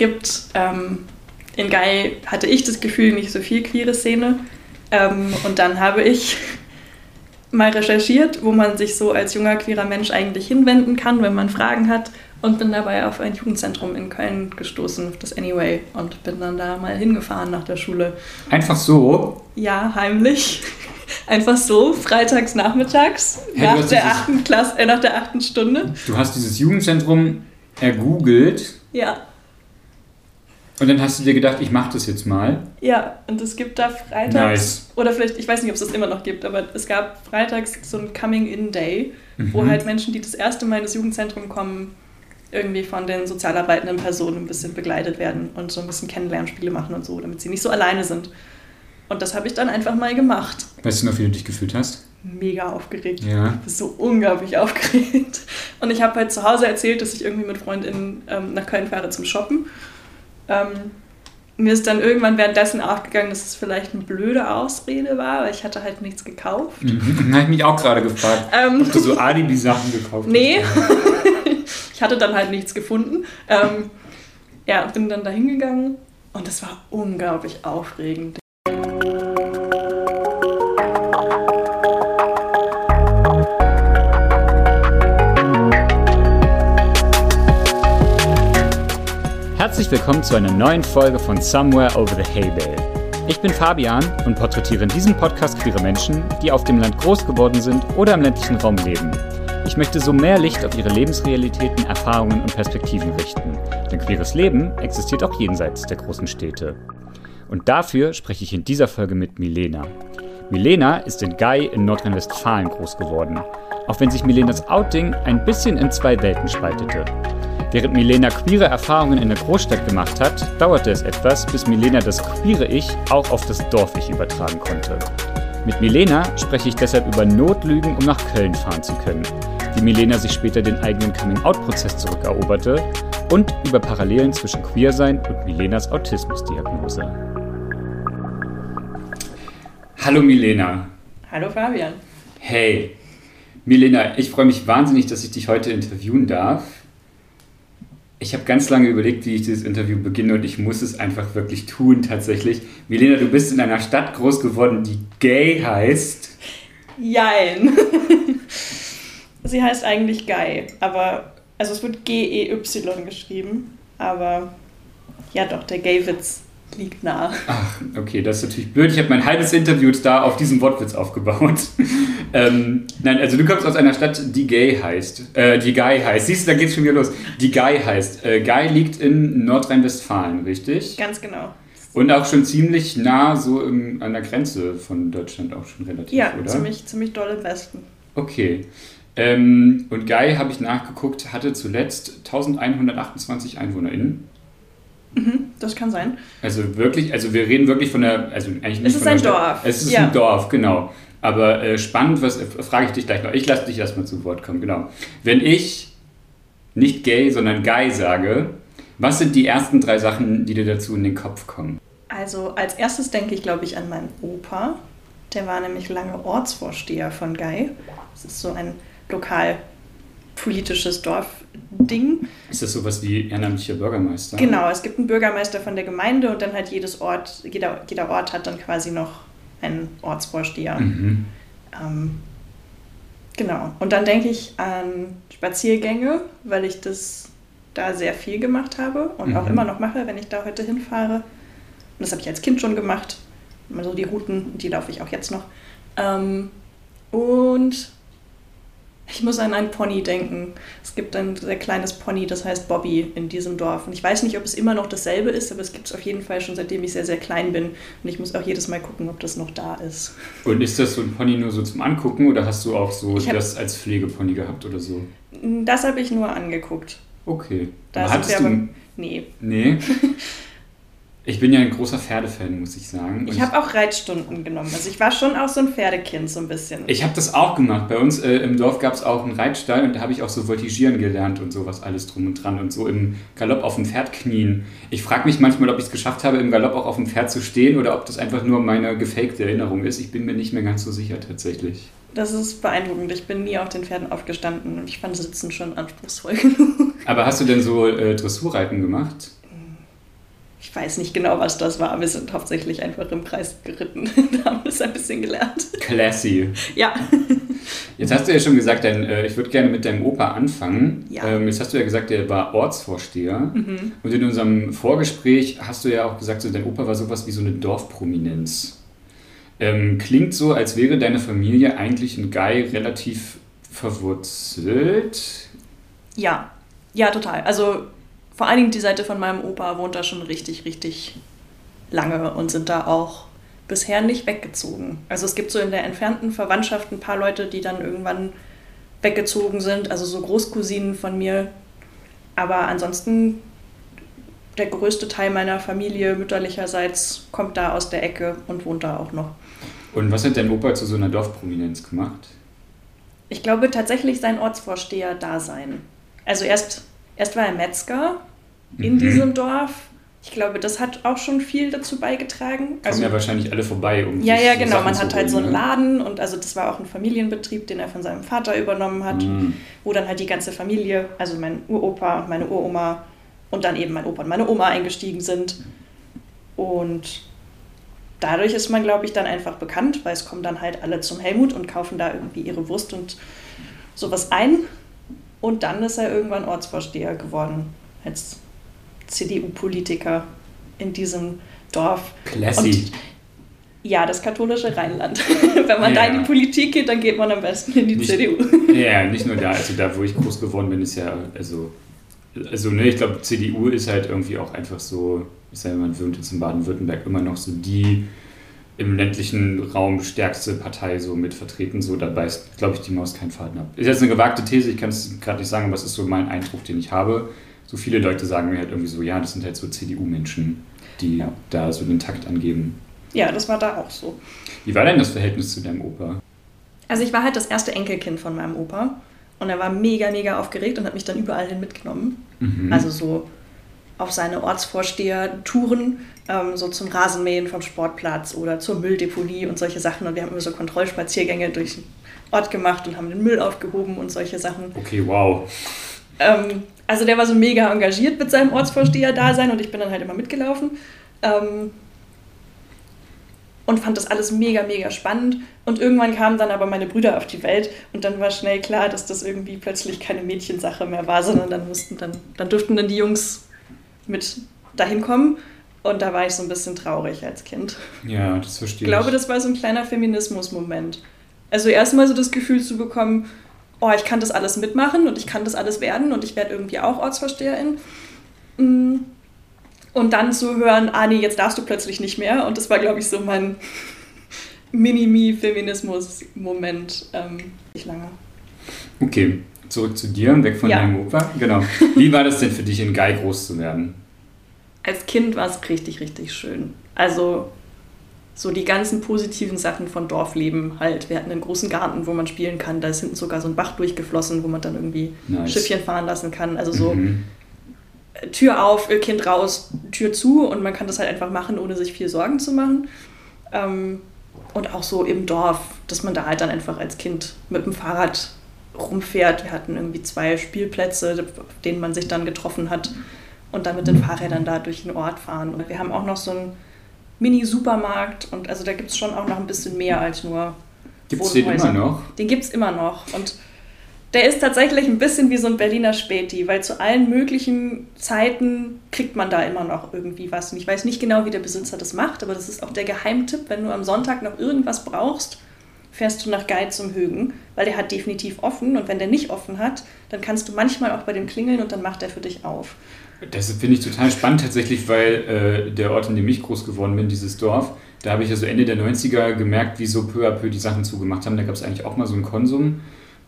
gibt, ähm, in Guy hatte ich das Gefühl, nicht so viel queere Szene. Ähm, und dann habe ich mal recherchiert, wo man sich so als junger queerer Mensch eigentlich hinwenden kann, wenn man Fragen hat. Und bin dabei auf ein Jugendzentrum in Köln gestoßen, auf das Anyway. Und bin dann da mal hingefahren nach der Schule. Einfach so? Ja, heimlich. Einfach so, freitags nachmittags, hey, nach, der achten Klasse, äh, nach der achten Stunde. Du hast dieses Jugendzentrum ergoogelt. Ja. Und dann hast du dir gedacht, ich mache das jetzt mal. Ja, und es gibt da freitags. Nice. Oder vielleicht, ich weiß nicht, ob es das immer noch gibt, aber es gab freitags so ein Coming-in-Day, mhm. wo halt Menschen, die das erste Mal in das Jugendzentrum kommen, irgendwie von den sozial arbeitenden Personen ein bisschen begleitet werden und so ein bisschen Kennenlernspiele machen und so, damit sie nicht so alleine sind. Und das habe ich dann einfach mal gemacht. Weißt du noch, wie du dich gefühlt hast? Mega aufgeregt. Ja. Ich bin so unglaublich aufgeregt. Und ich habe halt zu Hause erzählt, dass ich irgendwie mit Freundinnen ähm, nach Köln fahre zum Shoppen. Ähm, mir ist dann irgendwann währenddessen aufgegangen, dass es vielleicht eine blöde Ausrede war, weil ich hatte halt nichts gekauft. Mhm. Habe ich mich auch gerade gefragt, ähm, ob du so Alibi-Sachen gekauft hast. Nee, ich hatte dann halt nichts gefunden. Ähm, ja, bin dann da hingegangen und das war unglaublich aufregend. Willkommen zu einer neuen Folge von Somewhere Over the Hay Bale. Ich bin Fabian und porträtiere in diesem Podcast queere Menschen, die auf dem Land groß geworden sind oder im ländlichen Raum leben. Ich möchte so mehr Licht auf ihre Lebensrealitäten, Erfahrungen und Perspektiven richten. Denn queeres Leben existiert auch jenseits der großen Städte. Und dafür spreche ich in dieser Folge mit Milena. Milena ist in Guy in Nordrhein-Westfalen groß geworden, auch wenn sich Milenas Outing ein bisschen in zwei Welten spaltete. Während Milena queere Erfahrungen in der Großstadt gemacht hat, dauerte es etwas, bis Milena das queere Ich auch auf das Dorf-Ich übertragen konnte. Mit Milena spreche ich deshalb über Notlügen, um nach Köln fahren zu können, wie Milena sich später den eigenen Coming-out-Prozess zurückeroberte und über Parallelen zwischen Queersein und Milenas Autismusdiagnose. Hallo Milena. Hallo Fabian. Hey. Milena, ich freue mich wahnsinnig, dass ich dich heute interviewen darf. Ich habe ganz lange überlegt, wie ich dieses Interview beginne und ich muss es einfach wirklich tun tatsächlich. Milena, du bist in einer Stadt groß geworden, die gay heißt. Jein. Sie heißt eigentlich Guy, aber also es wird G-E-Y geschrieben, aber ja doch, der Gay-Witz liegt nah. Ach, okay, das ist natürlich blöd. Ich habe mein halbes Interview da auf diesem Wortwitz aufgebaut. ähm, nein, also du kommst aus einer Stadt, die Gay heißt. Äh, die Guy heißt. Siehst du, da geht's schon wieder los. Die Guy heißt. Äh, Guy liegt in Nordrhein-Westfalen, richtig? Ganz genau. Und auch schon ziemlich nah so im, an der Grenze von Deutschland auch schon relativ, ja, oder? Ja, ziemlich, ziemlich doll im Westen. Okay. Ähm, und Guy, habe ich nachgeguckt, hatte zuletzt 1128 EinwohnerInnen. Mhm, das kann sein. Also wirklich, also wir reden wirklich von der, also eigentlich nicht Es ist von ein der Dorf. Es ist ja. ein Dorf, genau. Aber äh, spannend, was äh, frage ich dich gleich noch. Ich lasse dich erstmal zu Wort kommen, genau. Wenn ich nicht gay, sondern guy sage, was sind die ersten drei Sachen, die dir dazu in den Kopf kommen? Also als erstes denke ich, glaube ich, an meinen Opa. Der war nämlich lange Ortsvorsteher von Guy. Das ist so ein lokal politisches Dorfding. Ist das sowas wie ehrenamtlicher Bürgermeister? Genau, es gibt einen Bürgermeister von der Gemeinde und dann halt jedes Ort, jeder, jeder Ort hat dann quasi noch einen Ortsvorsteher. Mhm. Ähm, genau. Und dann denke ich an Spaziergänge, weil ich das da sehr viel gemacht habe und mhm. auch immer noch mache, wenn ich da heute hinfahre. Und das habe ich als Kind schon gemacht. Immer so die Routen, die laufe ich auch jetzt noch. Ähm, und ich muss an einen Pony denken. Es gibt ein sehr kleines Pony, das heißt Bobby in diesem Dorf. Und ich weiß nicht, ob es immer noch dasselbe ist, aber es gibt es auf jeden Fall schon seitdem ich sehr, sehr klein bin. Und ich muss auch jedes Mal gucken, ob das noch da ist. Und ist das so ein Pony nur so zum Angucken oder hast du auch so das als Pflegepony gehabt oder so? Das habe ich nur angeguckt. Okay. Da hattest du... Aber, nee. Nee? Ich bin ja ein großer Pferdefan, muss ich sagen. ich habe auch Reitstunden genommen. Also ich war schon auch so ein Pferdekind, so ein bisschen. Ich habe das auch gemacht. Bei uns äh, im Dorf gab es auch einen Reitstall und da habe ich auch so Voltigieren gelernt und sowas alles drum und dran und so im Galopp auf dem Pferd knien. Ich frage mich manchmal, ob ich es geschafft habe, im Galopp auch auf dem Pferd zu stehen oder ob das einfach nur meine gefakte Erinnerung ist. Ich bin mir nicht mehr ganz so sicher tatsächlich. Das ist beeindruckend. Ich bin nie auf den Pferden aufgestanden und ich fand Sitzen schon anspruchsvoll genug. Aber hast du denn so äh, Dressurreiten gemacht? Ich weiß nicht genau, was das war. Wir sind hauptsächlich einfach im Kreis geritten. da haben wir es ein bisschen gelernt. Classy. Ja. Jetzt hast du ja schon gesagt, dein, äh, ich würde gerne mit deinem Opa anfangen. Ja. Ähm, jetzt hast du ja gesagt, der war Ortsvorsteher. Mhm. Und in unserem Vorgespräch hast du ja auch gesagt, so, dein Opa war sowas wie so eine Dorfprominenz. Ähm, klingt so, als wäre deine Familie eigentlich in Guy relativ verwurzelt. Ja, ja, total. Also vor allen Dingen die Seite von meinem Opa wohnt da schon richtig, richtig lange und sind da auch bisher nicht weggezogen. Also es gibt so in der entfernten Verwandtschaft ein paar Leute, die dann irgendwann weggezogen sind, also so Großcousinen von mir. Aber ansonsten der größte Teil meiner Familie mütterlicherseits kommt da aus der Ecke und wohnt da auch noch. Und was hat dein Opa zu so einer Dorfprominenz gemacht? Ich glaube tatsächlich sein Ortsvorsteher-Dasein. Also erst, erst war er Metzger in Mhm. diesem Dorf. Ich glaube, das hat auch schon viel dazu beigetragen. Kommen Also, ja wahrscheinlich alle vorbei, um ja, ja, genau. Sachen Man hat halt so holen, einen ne? Laden und also das war auch ein Familienbetrieb, den er von seinem Vater übernommen hat, Mhm. wo dann halt die ganze Familie, also mein Uropa und meine Uroma und dann eben mein Opa und meine Oma eingestiegen sind. Und dadurch ist man, glaube ich, dann einfach bekannt, weil es kommen dann halt alle zum Helmut und kaufen da irgendwie ihre Wurst und sowas ein. Und dann ist er irgendwann Ortsvorsteher geworden als CDU-Politiker in diesem Dorf. Classy. Und ja, das katholische Rheinland. Wenn man da in Ja. die Politik geht, dann geht man am besten in die Nicht- CDU. Ja, nicht nur da, also da, wo ich groß geworden bin, ist ja, also, also ne, ich glaube, CDU ist halt irgendwie auch einfach so, ich sage mal, man wohnt jetzt in Baden-Württemberg immer noch so die im ländlichen Raum stärkste Partei so mit vertreten, so da beißt, glaube ich, die Maus keinen Faden ab. Ist jetzt eine gewagte These, ich kann es gerade nicht sagen, aber es ist so mein Eindruck, den ich habe. So viele Leute sagen mir halt irgendwie so, ja, das sind halt so CDU-Menschen, die Ja. da so den Takt angeben. Ja, das war da auch so. Wie war denn das Verhältnis zu deinem Opa? Also ich war halt das erste Enkelkind von meinem Opa und er war mega, mega aufgeregt und hat mich dann überall hin mitgenommen. Mhm. Also so auf seine Ortsvorsteher-Touren, ähm, so zum Rasenmähen vom Sportplatz oder zur Mülldeponie und solche Sachen. Und wir haben immer so Kontrollspaziergänge durch den Ort gemacht und haben den Müll aufgehoben und solche Sachen. Okay, wow. Ähm, also der war so mega engagiert mit seinem Ortsvorsteher-Dasein und ich bin dann halt immer mitgelaufen. Ähm, und fand das alles mega, mega spannend. Und irgendwann kamen dann aber meine Brüder auf die Welt und dann war schnell klar, dass das irgendwie plötzlich keine Mädchensache mehr war, sondern dann mussten dann, dann durften dann die Jungs mit dahin kommen. Und da war ich so ein bisschen traurig als Kind. Ja, das verstehe Ich glaube, das war so ein kleiner Feminismus-Moment. Also erstmal so das Gefühl zu bekommen, oh, ich kann das alles mitmachen und ich kann das alles werden und ich werde irgendwie auch Ortsvorsteherin. Mm. Und dann zu hören, ah nee, jetzt darfst du plötzlich nicht mehr. Und das war, glaube ich, so mein Mini-Me-Feminismus-Moment. Ähm, nicht lange. Okay, zurück zu dir, weg von Ja. deinem Opa. Genau. Wie war das denn für dich, in Guy groß zu werden? Als Kind war es richtig, richtig schön. Also so die ganzen positiven Sachen von Dorfleben halt. Wir hatten einen großen Garten, wo man spielen kann. Da ist hinten sogar so ein Bach durchgeflossen, wo man dann irgendwie Nice. Schiffchen fahren lassen kann. Also so Mhm. Tür auf, äh, Kind raus, Tür zu und man kann das halt einfach machen, ohne sich viel Sorgen zu machen. Ähm, und auch so im Dorf, dass man da halt dann einfach als Kind mit dem Fahrrad rumfährt. Wir hatten irgendwie zwei Spielplätze, auf denen man sich dann getroffen hat und dann mit den Fahrrädern da durch den Ort fahren. Und wir haben auch noch so einen Mini-Supermarkt und also da gibt es schon auch noch ein bisschen mehr als nur Gibt es den immer noch? Den gibt es immer noch. Und der ist tatsächlich ein bisschen wie so ein Berliner Späti, weil zu allen möglichen Zeiten kriegt man da immer noch irgendwie was. Und ich weiß nicht genau, wie der Besitzer das macht, aber das ist auch der Geheimtipp. Wenn du am Sonntag noch irgendwas brauchst, fährst du nach Guy zum Högen, weil der hat definitiv offen. Und wenn der nicht offen hat, dann kannst du manchmal auch bei dem klingeln und dann macht er für dich auf. Das finde ich total spannend tatsächlich, weil äh, der Ort, in dem ich groß geworden bin, dieses Dorf, da habe ich ja so Ende der 90er gemerkt, wie so peu à peu die Sachen zugemacht haben. Da gab es eigentlich auch mal so einen Konsum.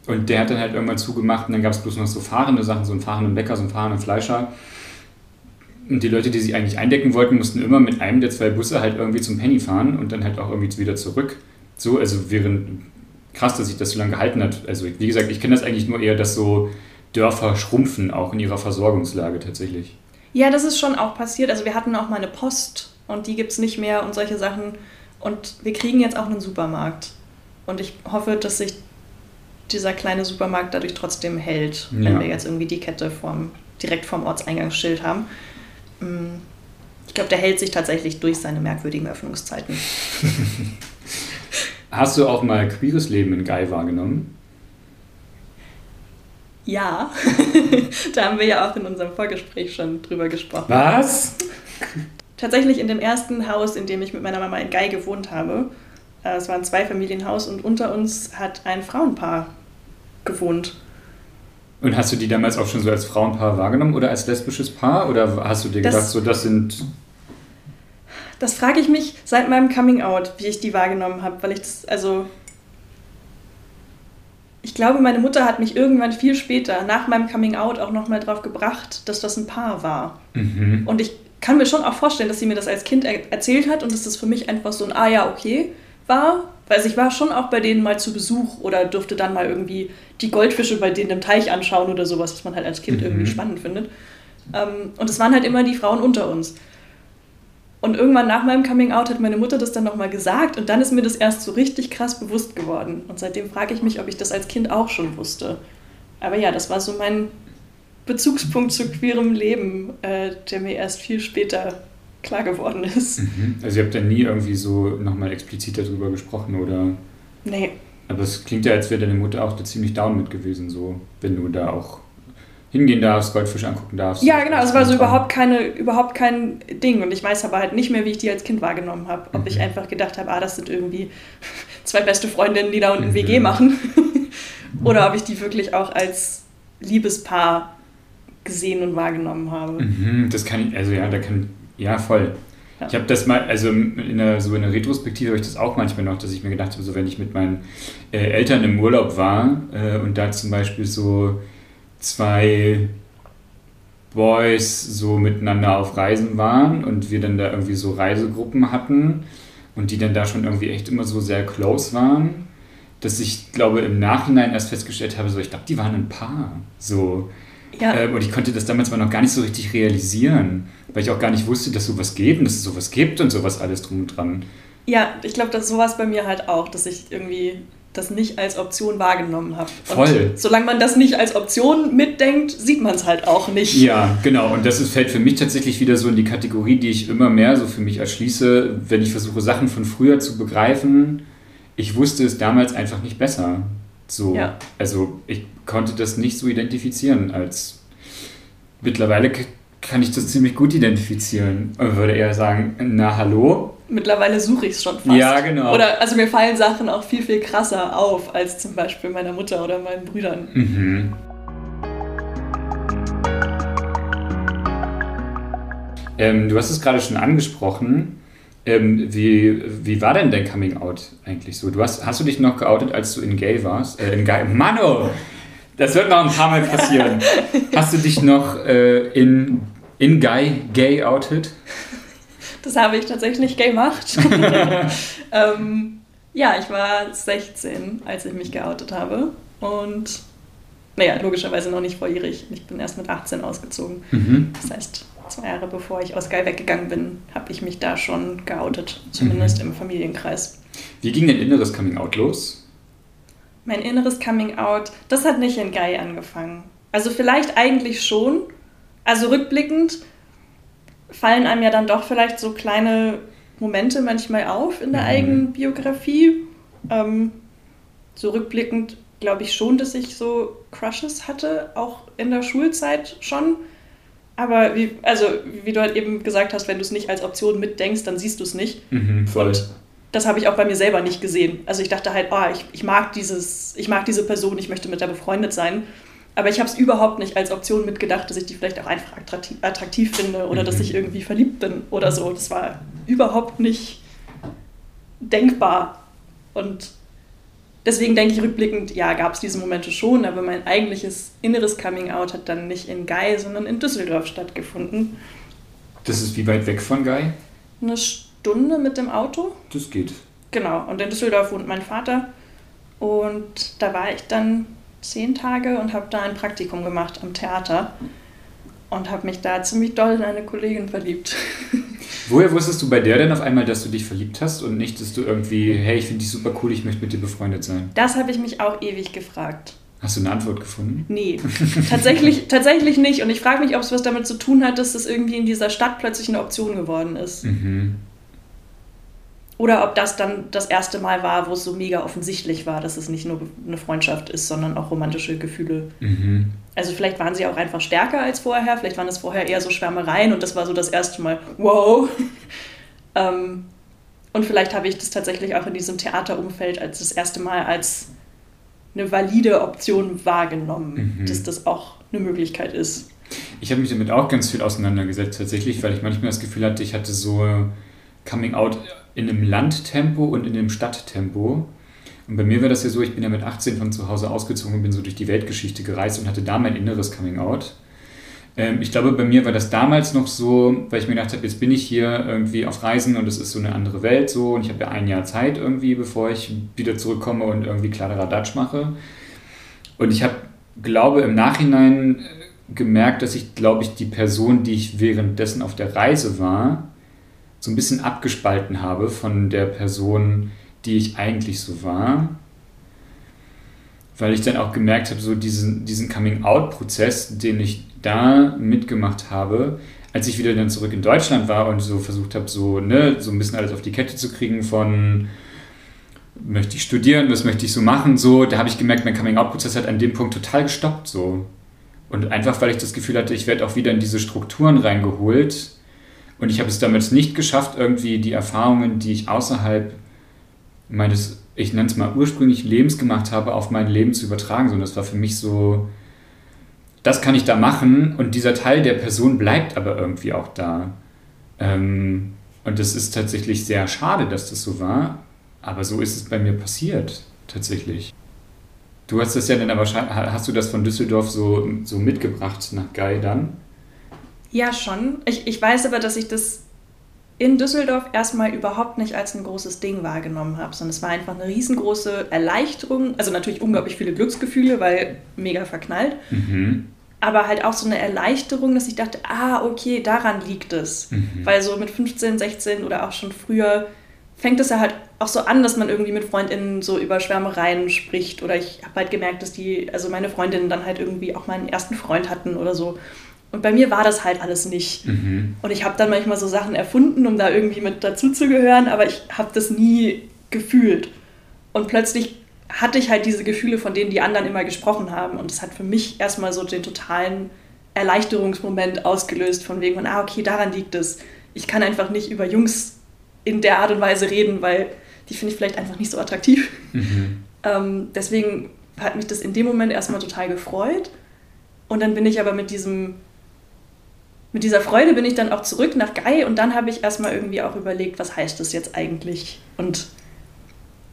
Und der hat dann halt irgendwann zugemacht und dann gab es bloß noch so fahrende Sachen, so einen fahrenden Bäcker, so einen fahrenden Fleischer. Und die Leute, die sich eigentlich eindecken wollten, mussten immer mit einem der zwei Busse halt irgendwie zum Penny fahren und dann halt auch irgendwie wieder zurück. So, also während krass, dass sich das so lange gehalten hat. Also wie gesagt, ich kenne das eigentlich nur eher, dass so Dörfer schrumpfen, auch in ihrer Versorgungslage tatsächlich. Ja, das ist schon auch passiert. Also wir hatten auch mal eine Post und die gibt es nicht mehr und solche Sachen. Und wir kriegen jetzt auch einen Supermarkt. Und ich hoffe, dass sich dieser kleine Supermarkt dadurch trotzdem hält, wenn Ja. wir jetzt irgendwie die Kette vorm, direkt vorm Ortseingangsschild haben. Mm, Ich glaube, der hält sich tatsächlich durch seine merkwürdigen Öffnungszeiten. Hast du auch mal queeres Leben in Guy wahrgenommen? Ja, da haben wir ja auch in unserem Vorgespräch schon drüber gesprochen. Was? Tatsächlich in dem ersten Haus, in dem ich mit meiner Mama in Guy gewohnt habe. Äh, es war ein Zweifamilienhaus und unter uns hat ein Frauenpaar gewohnt. Und hast du die damals auch schon so als Frauenpaar wahrgenommen oder als lesbisches Paar? Oder hast du dir das, gedacht, so das sind. Das frage ich mich seit meinem Coming Out, wie ich die wahrgenommen habe, weil ich das, also. Ich glaube, meine Mutter hat mich irgendwann viel später, nach meinem Coming Out, auch nochmal drauf gebracht, dass das ein Paar war. Mhm. Und ich kann mir schon auch vorstellen, dass sie mir das als Kind er erzählt hat und dass das für mich einfach so ein Ah ja, okay war. Weil ich war schon auch bei denen mal zu Besuch oder durfte dann mal irgendwie die Goldfische bei denen im Teich anschauen oder sowas, was man halt als Kind mhm. irgendwie spannend findet. Ähm, und es waren halt immer die Frauen unter uns. Und irgendwann nach meinem Coming Out hat meine Mutter das dann nochmal gesagt und dann ist mir das erst so richtig krass bewusst geworden. Und seitdem frage ich mich, ob ich das als Kind auch schon wusste. Aber ja, das war so mein Bezugspunkt zu queerem Leben, äh, der mir erst viel später klar geworden ist. Mhm. Also ihr habt ja nie irgendwie so nochmal explizit darüber gesprochen, oder? Nee. Aber es klingt ja, als wäre deine Mutter auch da ziemlich down mit gewesen, so, wenn du da auch hingehen darfst, Goldfisch angucken darfst. Ja, genau, es war so überhaupt, keine, überhaupt kein Ding. Und ich weiß aber halt nicht mehr, wie ich die als Kind wahrgenommen habe. Ob mhm. ich einfach gedacht habe, ah, das sind irgendwie zwei beste Freundinnen, die da unten mhm. WG machen. Oder ob ich die wirklich auch als Liebespaar gesehen und wahrgenommen habe. Mhm, das kann ich, also ja, da kann, ja, voll. Ja. Ich habe das mal, also in der, so in der Retrospektive habe ich das auch manchmal noch, dass ich mir gedacht habe, so wenn ich mit meinen äh, Eltern im Urlaub war äh, und da zum Beispiel so zwei Boys so miteinander auf Reisen waren und wir dann da irgendwie so Reisegruppen hatten und die dann da schon irgendwie echt immer so sehr close waren, dass ich glaube im Nachhinein erst festgestellt habe, so ich glaube, die waren ein Paar. So. Ja. Ähm, und ich konnte das damals mal noch gar nicht so richtig realisieren, weil ich auch gar nicht wusste, dass sowas geht und dass es sowas gibt und sowas alles drum und dran. Ja, ich glaube, dass sowas bei mir halt auch, dass ich irgendwie das nicht als Option wahrgenommen habe. Voll. Und solange man das nicht als Option mitdenkt, sieht man es halt auch nicht. Ja, genau. Und das ist, fällt für mich tatsächlich wieder so in die Kategorie, die ich immer mehr so für mich erschließe, wenn ich versuche, Sachen von früher zu begreifen. Ich wusste es damals einfach nicht besser. So, ja. also ich konnte das nicht so identifizieren als mittlerweile kann ich das ziemlich gut identifizieren. Ich würde eher sagen, na hallo. Mittlerweile suche ich es schon fast. Ja, genau. Oder also mir fallen Sachen auch viel, viel krasser auf als zum Beispiel meiner Mutter oder meinen Brüdern. Mhm. Ähm, du hast es gerade schon angesprochen. Ähm, wie, wie war denn dein Coming Out eigentlich so? Du hast, hast du dich noch geoutet, als du in Gay warst? Äh, in Gay. Mano! Das wird noch ein paar Mal passieren. hast du dich noch äh, in, in Gay gay outed? Das habe ich tatsächlich gemacht. ähm, ja, ich war 16, als ich mich geoutet habe. Und naja, logischerweise noch nicht volljährig. Ich bin erst mit 18 ausgezogen. Mhm. Das heißt, zwei Jahre bevor ich aus Guy weggegangen bin, habe ich mich da schon geoutet, zumindest mhm. im Familienkreis. Wie ging dein inneres Coming Out los? Mein inneres Coming Out, das hat nicht in Guy angefangen. Also vielleicht eigentlich schon. Also rückblickend fallen einem ja dann doch vielleicht so kleine Momente manchmal auf in der mhm. eigenen Biografie. Ähm, so rückblickend glaube ich schon, dass ich so Crushes hatte, auch in der Schulzeit schon. Aber wie, also, wie du halt eben gesagt hast, wenn du es nicht als Option mitdenkst, dann siehst du es nicht. Mhm, voll. Und das habe ich auch bei mir selber nicht gesehen. Also ich dachte halt, oh, ich, ich mag dieses, ich mag diese Person, ich möchte mit der befreundet sein. Aber ich habe es überhaupt nicht als Option mitgedacht, dass ich die vielleicht auch einfach attraktiv, attraktiv finde oder mhm. dass ich irgendwie verliebt bin oder so. Das war überhaupt nicht denkbar. Und deswegen denke ich rückblickend, ja, gab es diese Momente schon, aber mein eigentliches inneres Coming-out hat dann nicht in Guy, sondern in Düsseldorf stattgefunden. Das ist wie weit weg von Guy? Eine Stunde mit dem Auto. Das geht. Genau, und in Düsseldorf wohnt mein Vater. Und da war ich dann zehn Tage und habe da ein Praktikum gemacht am Theater und habe mich da ziemlich doll in eine Kollegin verliebt. Woher wusstest du bei der denn auf einmal, dass du dich verliebt hast und nicht, dass du irgendwie, hey, ich finde dich super cool, ich möchte mit dir befreundet sein? Das habe ich mich auch ewig gefragt. Hast du eine Antwort gefunden? Nee, tatsächlich, tatsächlich nicht. Und ich frage mich, ob es was damit zu tun hat, dass das irgendwie in dieser Stadt plötzlich eine Option geworden ist. Mhm. Oder ob das dann das erste Mal war, wo es so mega offensichtlich war, dass es nicht nur eine Freundschaft ist, sondern auch romantische Gefühle. Mhm. Also vielleicht waren sie auch einfach stärker als vorher, vielleicht waren es vorher eher so Schwärmereien und das war so das erste Mal, wow. ähm, und vielleicht habe ich das tatsächlich auch in diesem Theaterumfeld als das erste Mal als eine valide Option wahrgenommen, mhm. dass das auch eine Möglichkeit ist. Ich habe mich damit auch ganz viel auseinandergesetzt tatsächlich, weil ich manchmal das Gefühl hatte, ich hatte so Coming Out in einem Landtempo und in einem Stadttempo. Und bei mir war das ja so, ich bin ja mit 18 von zu Hause ausgezogen und bin so durch die Weltgeschichte gereist und hatte da mein inneres Coming Out. Ähm, ich glaube, bei mir war das damals noch so, weil ich mir gedacht habe, jetzt bin ich hier irgendwie auf Reisen und es ist so eine andere Welt so und ich habe ja ein Jahr Zeit irgendwie, bevor ich wieder zurückkomme und irgendwie Kladderadatsch mache. Und ich habe, glaube, im Nachhinein äh, gemerkt, dass ich, glaube ich, die Person, die ich währenddessen auf der Reise war, so ein bisschen abgespalten habe von der Person, die ich eigentlich so war weil ich dann auch gemerkt habe, so diesen, diesen Coming-out-Prozess, den ich da mitgemacht habe, als ich wieder dann zurück in Deutschland war und so versucht habe, so, ne, so ein bisschen alles auf die Kette zu kriegen von möchte ich studieren, was möchte ich so machen, so, da habe ich gemerkt, mein Coming-out-Prozess hat an dem Punkt total gestoppt, so. Und einfach, weil ich das Gefühl hatte, ich werde auch wieder in diese Strukturen reingeholt und ich habe es damals nicht geschafft, irgendwie die Erfahrungen, die ich außerhalb meines ich nenne es mal, ursprünglich Lebens gemacht habe, auf mein Leben zu übertragen. So, und das war für mich so, das kann ich da machen und dieser Teil der Person bleibt aber irgendwie auch da. Ähm, und das ist tatsächlich sehr schade, dass das so war, aber so ist es bei mir passiert, tatsächlich. Du hast das ja dann aber, hast du das von Düsseldorf so, so mitgebracht nach Guy dann? Ja, schon. Ich, ich weiß aber, dass ich das in Düsseldorf erstmal überhaupt nicht als ein großes Ding wahrgenommen habe, sondern es war einfach eine riesengroße Erleichterung. Also natürlich unglaublich viele Glücksgefühle, weil mega verknallt. Mhm. Aber halt auch so eine Erleichterung, dass ich dachte, ah, okay, daran liegt es. Mhm. Weil so mit 15, 16 oder auch schon früher fängt es ja halt auch so an, dass man irgendwie mit FreundInnen so über Schwärmereien spricht. Oder ich habe halt gemerkt, dass die, also meine Freundinnen dann halt irgendwie auch meinen ersten Freund hatten oder so. Und bei mir war das halt alles nicht. Mhm. Und ich habe dann manchmal so Sachen erfunden, um da irgendwie mit dazuzugehören, aber ich habe das nie gefühlt. Und plötzlich hatte ich halt diese Gefühle, von denen die anderen immer gesprochen haben. Und es hat für mich erstmal so den totalen Erleichterungsmoment ausgelöst, von wegen von, ah, okay, daran liegt es. Ich kann einfach nicht über Jungs in der Art und Weise reden, weil die finde ich vielleicht einfach nicht so attraktiv. Mhm. Ähm, deswegen hat mich das in dem Moment erstmal total gefreut. Und dann bin ich aber mit diesem mit dieser Freude bin ich dann auch zurück nach Gai und dann habe ich erstmal irgendwie auch überlegt, was heißt das jetzt eigentlich und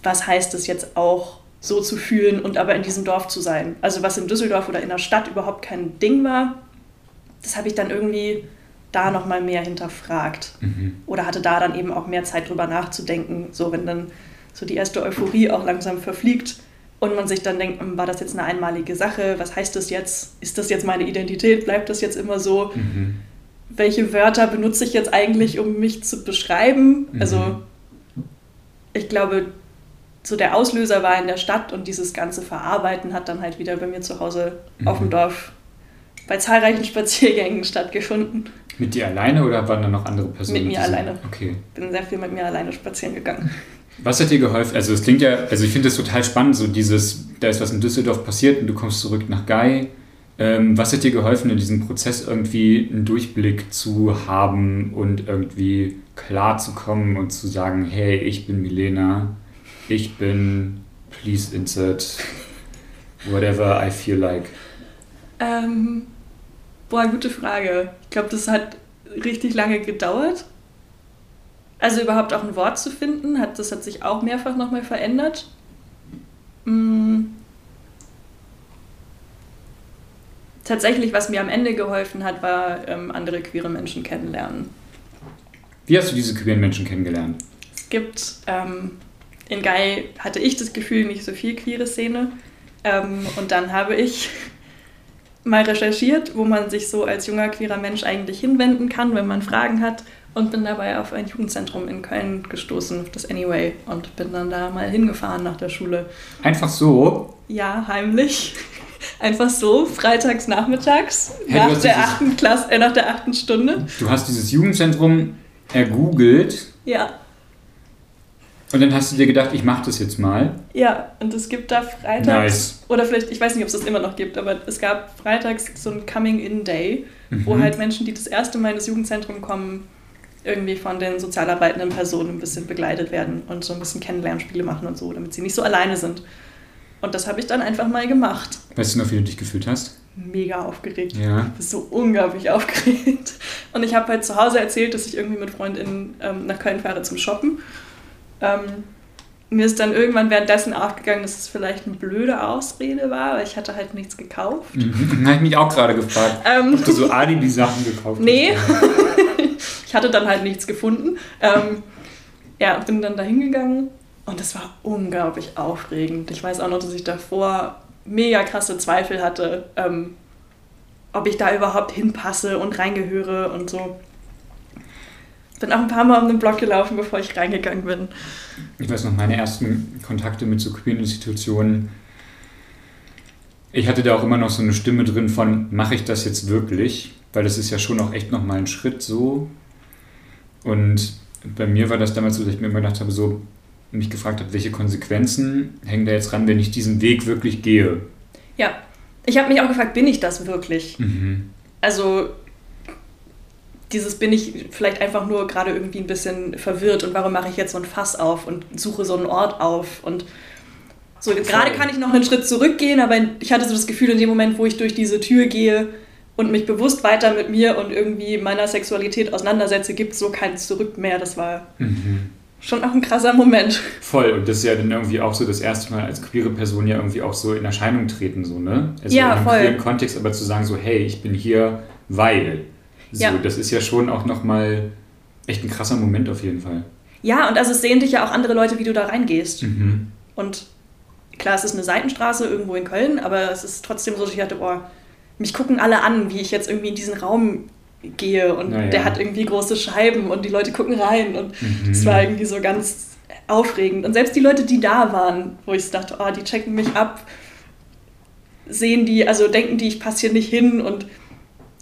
was heißt es jetzt auch so zu fühlen und aber in diesem Dorf zu sein. Also was in Düsseldorf oder in der Stadt überhaupt kein Ding war, das habe ich dann irgendwie da nochmal mehr hinterfragt mhm. oder hatte da dann eben auch mehr Zeit drüber nachzudenken, so wenn dann so die erste Euphorie auch langsam verfliegt und man sich dann denkt, hm, war das jetzt eine einmalige Sache, was heißt das jetzt, ist das jetzt meine Identität, bleibt das jetzt immer so? Mhm welche Wörter benutze ich jetzt eigentlich, um mich zu beschreiben. Mhm. Also ich glaube, so der Auslöser war in der Stadt und dieses ganze Verarbeiten hat dann halt wieder bei mir zu Hause mhm. auf dem mhm. Dorf bei zahlreichen Spaziergängen stattgefunden. Mit dir alleine oder waren da noch andere Personen? Mit mir alleine. Okay. Bin sehr viel mit mir alleine spazieren gegangen. Was hat dir geholfen? Also es klingt ja, also ich finde das total spannend, so dieses, da ist was in Düsseldorf passiert und du kommst zurück nach Gai was hat dir geholfen, in diesem Prozess irgendwie einen Durchblick zu haben und irgendwie klar zu kommen und zu sagen, hey, ich bin Milena, ich bin, please insert whatever I feel like? Ähm, boah, gute Frage. Ich glaube, das hat richtig lange gedauert. Also überhaupt auch ein Wort zu finden, hat, das hat sich auch mehrfach nochmal verändert. Mmh tatsächlich, was mir am Ende geholfen hat, war ähm, andere queere Menschen kennenlernen. Wie hast du diese queeren Menschen kennengelernt? Es gibt, ähm, in Gai hatte ich das Gefühl, nicht so viel queere Szene. Ähm, und dann habe ich mal recherchiert, wo man sich so als junger queerer Mensch eigentlich hinwenden kann, wenn man Fragen hat. Und bin dabei auf ein Jugendzentrum in Köln gestoßen, das Anyway. Und bin dann da mal hingefahren nach der Schule. Einfach so? Ja, heimlich. Einfach so, freitags nachmittags, hey, nach, der achten Klasse, äh, nach der achten Stunde. Du hast dieses Jugendzentrum ergoogelt. Ja. Und dann hast du dir gedacht, ich mache das jetzt mal. Ja, und es gibt da freitags. Nice. Oder vielleicht, ich weiß nicht, ob es das immer noch gibt, aber es gab freitags so ein Coming-in-Day, mhm. wo halt Menschen, die das erste Mal in das Jugendzentrum kommen, irgendwie von den sozialarbeitenden Personen ein bisschen begleitet werden und so ein bisschen Kennenlernspiele machen und so, damit sie nicht so alleine sind. Und das habe ich dann einfach mal gemacht. Weißt du noch, wie du dich gefühlt hast? Mega aufgeregt. Ja. Ich bin so unglaublich aufgeregt. Und ich habe halt zu Hause erzählt, dass ich irgendwie mit FreundInnen ähm, nach Köln fahre zum Shoppen. Ähm, mir ist dann irgendwann währenddessen aufgegangen, dass es vielleicht eine blöde Ausrede war, weil ich hatte halt nichts gekauft. Mhm. Habe ich mich auch gerade gefragt, ähm, ob du so Alibi-Sachen gekauft nee. hast. Nee, ich hatte dann halt nichts gefunden. Ähm, ja, bin dann da hingegangen und das war unglaublich aufregend. Ich weiß auch noch, dass ich davor mega krasse Zweifel hatte, ähm, ob ich da überhaupt hinpasse und reingehöre und so. Bin auch ein paar Mal um den Block gelaufen, bevor ich reingegangen bin. Ich weiß noch, meine ersten Kontakte mit so queeren Institutionen. Ich hatte da auch immer noch so eine Stimme drin von, mache ich das jetzt wirklich? Weil das ist ja schon noch echt nochmal ein Schritt so. Und bei mir war das damals so, dass ich mir immer gedacht habe, so, mich gefragt habe, welche Konsequenzen hängen da jetzt ran, wenn ich diesen Weg wirklich gehe. Ja, ich habe mich auch gefragt, bin ich das wirklich? Mhm. Also dieses bin ich vielleicht einfach nur gerade irgendwie ein bisschen verwirrt und warum mache ich jetzt so ein Fass auf und suche so einen Ort auf und so gerade kann ich noch einen Schritt zurückgehen, aber ich hatte so das Gefühl in dem Moment, wo ich durch diese Tür gehe und mich bewusst weiter mit mir und irgendwie meiner Sexualität auseinandersetze, gibt es so kein Zurück mehr. Das war mhm schon auch ein krasser Moment. Voll, und das ist ja dann irgendwie auch so das erste Mal als queere Person ja irgendwie auch so in Erscheinung treten, so, ne? Also ja, in einem voll. queeren Kontext, aber zu sagen so, hey, ich bin hier, weil. So, ja. das ist ja schon auch nochmal echt ein krasser Moment auf jeden Fall. Ja, und also es sehen dich ja auch andere Leute, wie du da reingehst. Mhm. Und klar, es ist eine Seitenstraße irgendwo in Köln, aber es ist trotzdem so, dass ich dachte, boah, mich gucken alle an, wie ich jetzt irgendwie in diesen Raum gehe und naja. der hat irgendwie große Scheiben und die Leute gucken rein und es mhm. war irgendwie so ganz aufregend. Und selbst die Leute, die da waren, wo ich dachte, oh, die checken mich ab, sehen die, also denken die, ich passe hier nicht hin und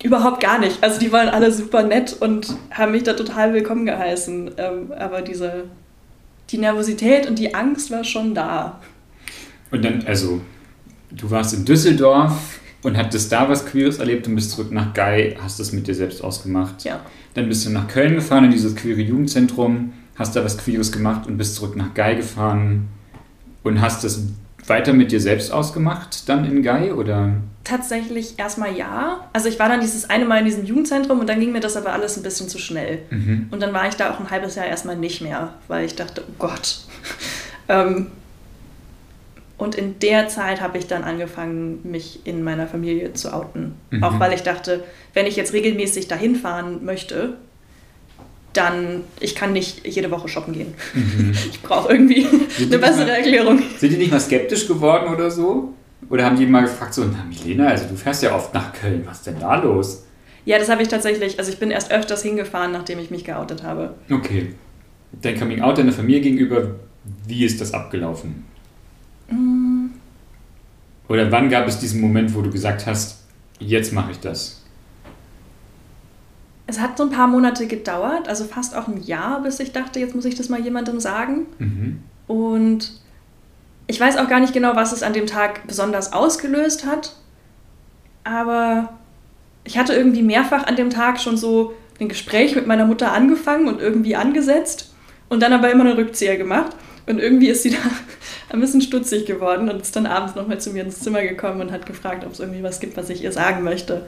überhaupt gar nicht. Also die waren alle super nett und haben mich da total willkommen geheißen. Ähm, aber diese, die Nervosität und die Angst war schon da. Und dann, also, du warst in Düsseldorf und hattest da was Queeres erlebt und bist zurück nach Guy, hast das mit dir selbst ausgemacht. Ja. Dann bist du nach Köln gefahren, in dieses queere Jugendzentrum, hast da was Queeres gemacht und bist zurück nach Guy gefahren und hast das weiter mit dir selbst ausgemacht, dann in Guy, oder? Tatsächlich erstmal ja. Also ich war dann dieses eine Mal in diesem Jugendzentrum und dann ging mir das aber alles ein bisschen zu schnell. Mhm. Und dann war ich da auch ein halbes Jahr erstmal nicht mehr, weil ich dachte, oh Gott. ähm, und in der Zeit habe ich dann angefangen, mich in meiner Familie zu outen. Mhm. Auch weil ich dachte, wenn ich jetzt regelmäßig dahin fahren möchte, dann ich kann nicht jede Woche shoppen gehen. Mhm. Ich brauche irgendwie eine bessere mal, Erklärung. Sind die nicht mal skeptisch geworden oder so? Oder haben die mal gefragt, so, na Milena, also du fährst ja oft nach Köln, was ist denn da los? Ja, das habe ich tatsächlich, also ich bin erst öfters hingefahren, nachdem ich mich geoutet habe. Okay. Dein Coming Out deiner Familie gegenüber, wie ist das abgelaufen? Mm. Oder wann gab es diesen Moment, wo du gesagt hast, jetzt mache ich das? Es hat so ein paar Monate gedauert, also fast auch ein Jahr, bis ich dachte, jetzt muss ich das mal jemandem sagen. Mhm. Und ich weiß auch gar nicht genau, was es an dem Tag besonders ausgelöst hat. Aber ich hatte irgendwie mehrfach an dem Tag schon so ein Gespräch mit meiner Mutter angefangen und irgendwie angesetzt und dann aber immer einen Rückzieher gemacht. Und irgendwie ist sie da ein bisschen stutzig geworden und ist dann abends nochmal zu mir ins Zimmer gekommen und hat gefragt, ob es irgendwie was gibt, was ich ihr sagen möchte.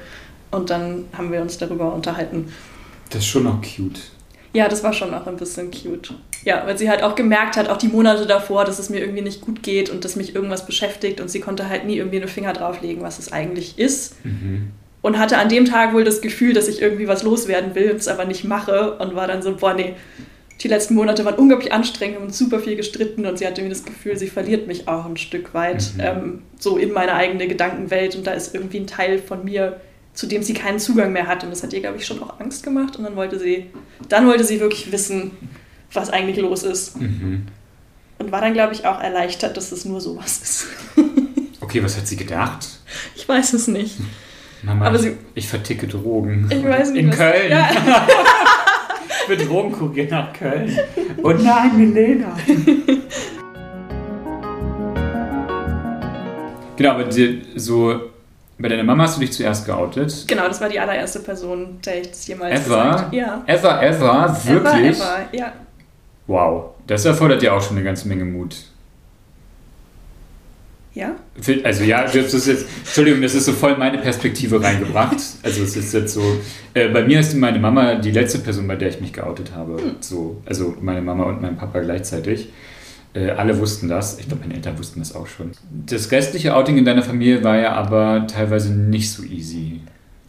Und dann haben wir uns darüber unterhalten. Das ist schon auch cute. Ja, das war schon auch ein bisschen cute. Ja, weil sie halt auch gemerkt hat, auch die Monate davor, dass es mir irgendwie nicht gut geht und dass mich irgendwas beschäftigt und sie konnte halt nie irgendwie einen Finger drauflegen, was es eigentlich ist. Mhm. Und hatte an dem Tag wohl das Gefühl, dass ich irgendwie was loswerden will, es aber nicht mache und war dann so, boah, nee, die letzten Monate waren unglaublich anstrengend und super viel gestritten und sie hatte mir das Gefühl, sie verliert mich auch ein Stück weit mhm. ähm, so in meine eigene Gedankenwelt und da ist irgendwie ein Teil von mir, zu dem sie keinen Zugang mehr hat und das hat ihr, glaube ich, schon auch Angst gemacht und dann wollte sie, dann wollte sie wirklich wissen, was eigentlich los ist. Mhm. Und war dann, glaube ich, auch erleichtert, dass es nur sowas ist. okay, was hat sie gedacht? Ich weiß es nicht. Mama, Aber sie, ich verticke Drogen. Ich weiß nicht. In Köln. Ja. ich bin Drogenkurier nach Köln. Oh nein, Milena. genau, aber die, so bei deiner Mama hast du dich zuerst geoutet. Genau, das war die allererste Person, der ich das jemals ever? gesagt Ja. Ever, ever? Wirklich? Ever, ever, ja. Wow, das erfordert ja auch schon eine ganze Menge Mut. Ja? Also ja, das ist jetzt, Entschuldigung, das ist so voll meine Perspektive reingebracht. Also es ist jetzt so, äh, bei mir ist meine Mama die letzte Person, bei der ich mich geoutet habe. Hm. So, also meine Mama und mein Papa gleichzeitig. Äh, alle wussten das. Ich glaube, meine Eltern wussten das auch schon. Das restliche Outing in deiner Familie war ja aber teilweise nicht so easy.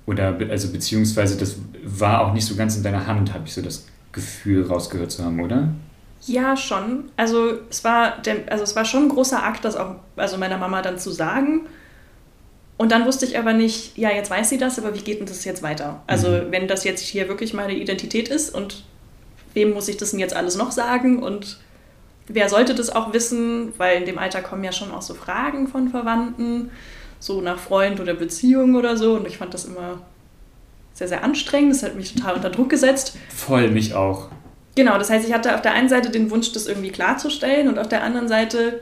Oder also beziehungsweise das war auch nicht so ganz in deiner Hand, habe ich so das Gefühl rausgehört zu haben, oder? Ja, schon. Also es war, der, also es war schon ein großer Akt, das auch also meiner Mama dann zu sagen. Und dann wusste ich aber nicht, ja, jetzt weiß sie das, aber wie geht denn das jetzt weiter? Also mhm. wenn das jetzt hier wirklich meine Identität ist und wem muss ich das denn jetzt alles noch sagen und wer sollte das auch wissen? Weil in dem Alter kommen ja schon auch so Fragen von Verwandten, so nach Freund oder Beziehung oder so. Und ich fand das immer sehr, sehr anstrengend. Das hat mich total unter Druck gesetzt. Voll, mich auch. Genau, das heißt, ich hatte auf der einen Seite den Wunsch, das irgendwie klarzustellen und auf der anderen Seite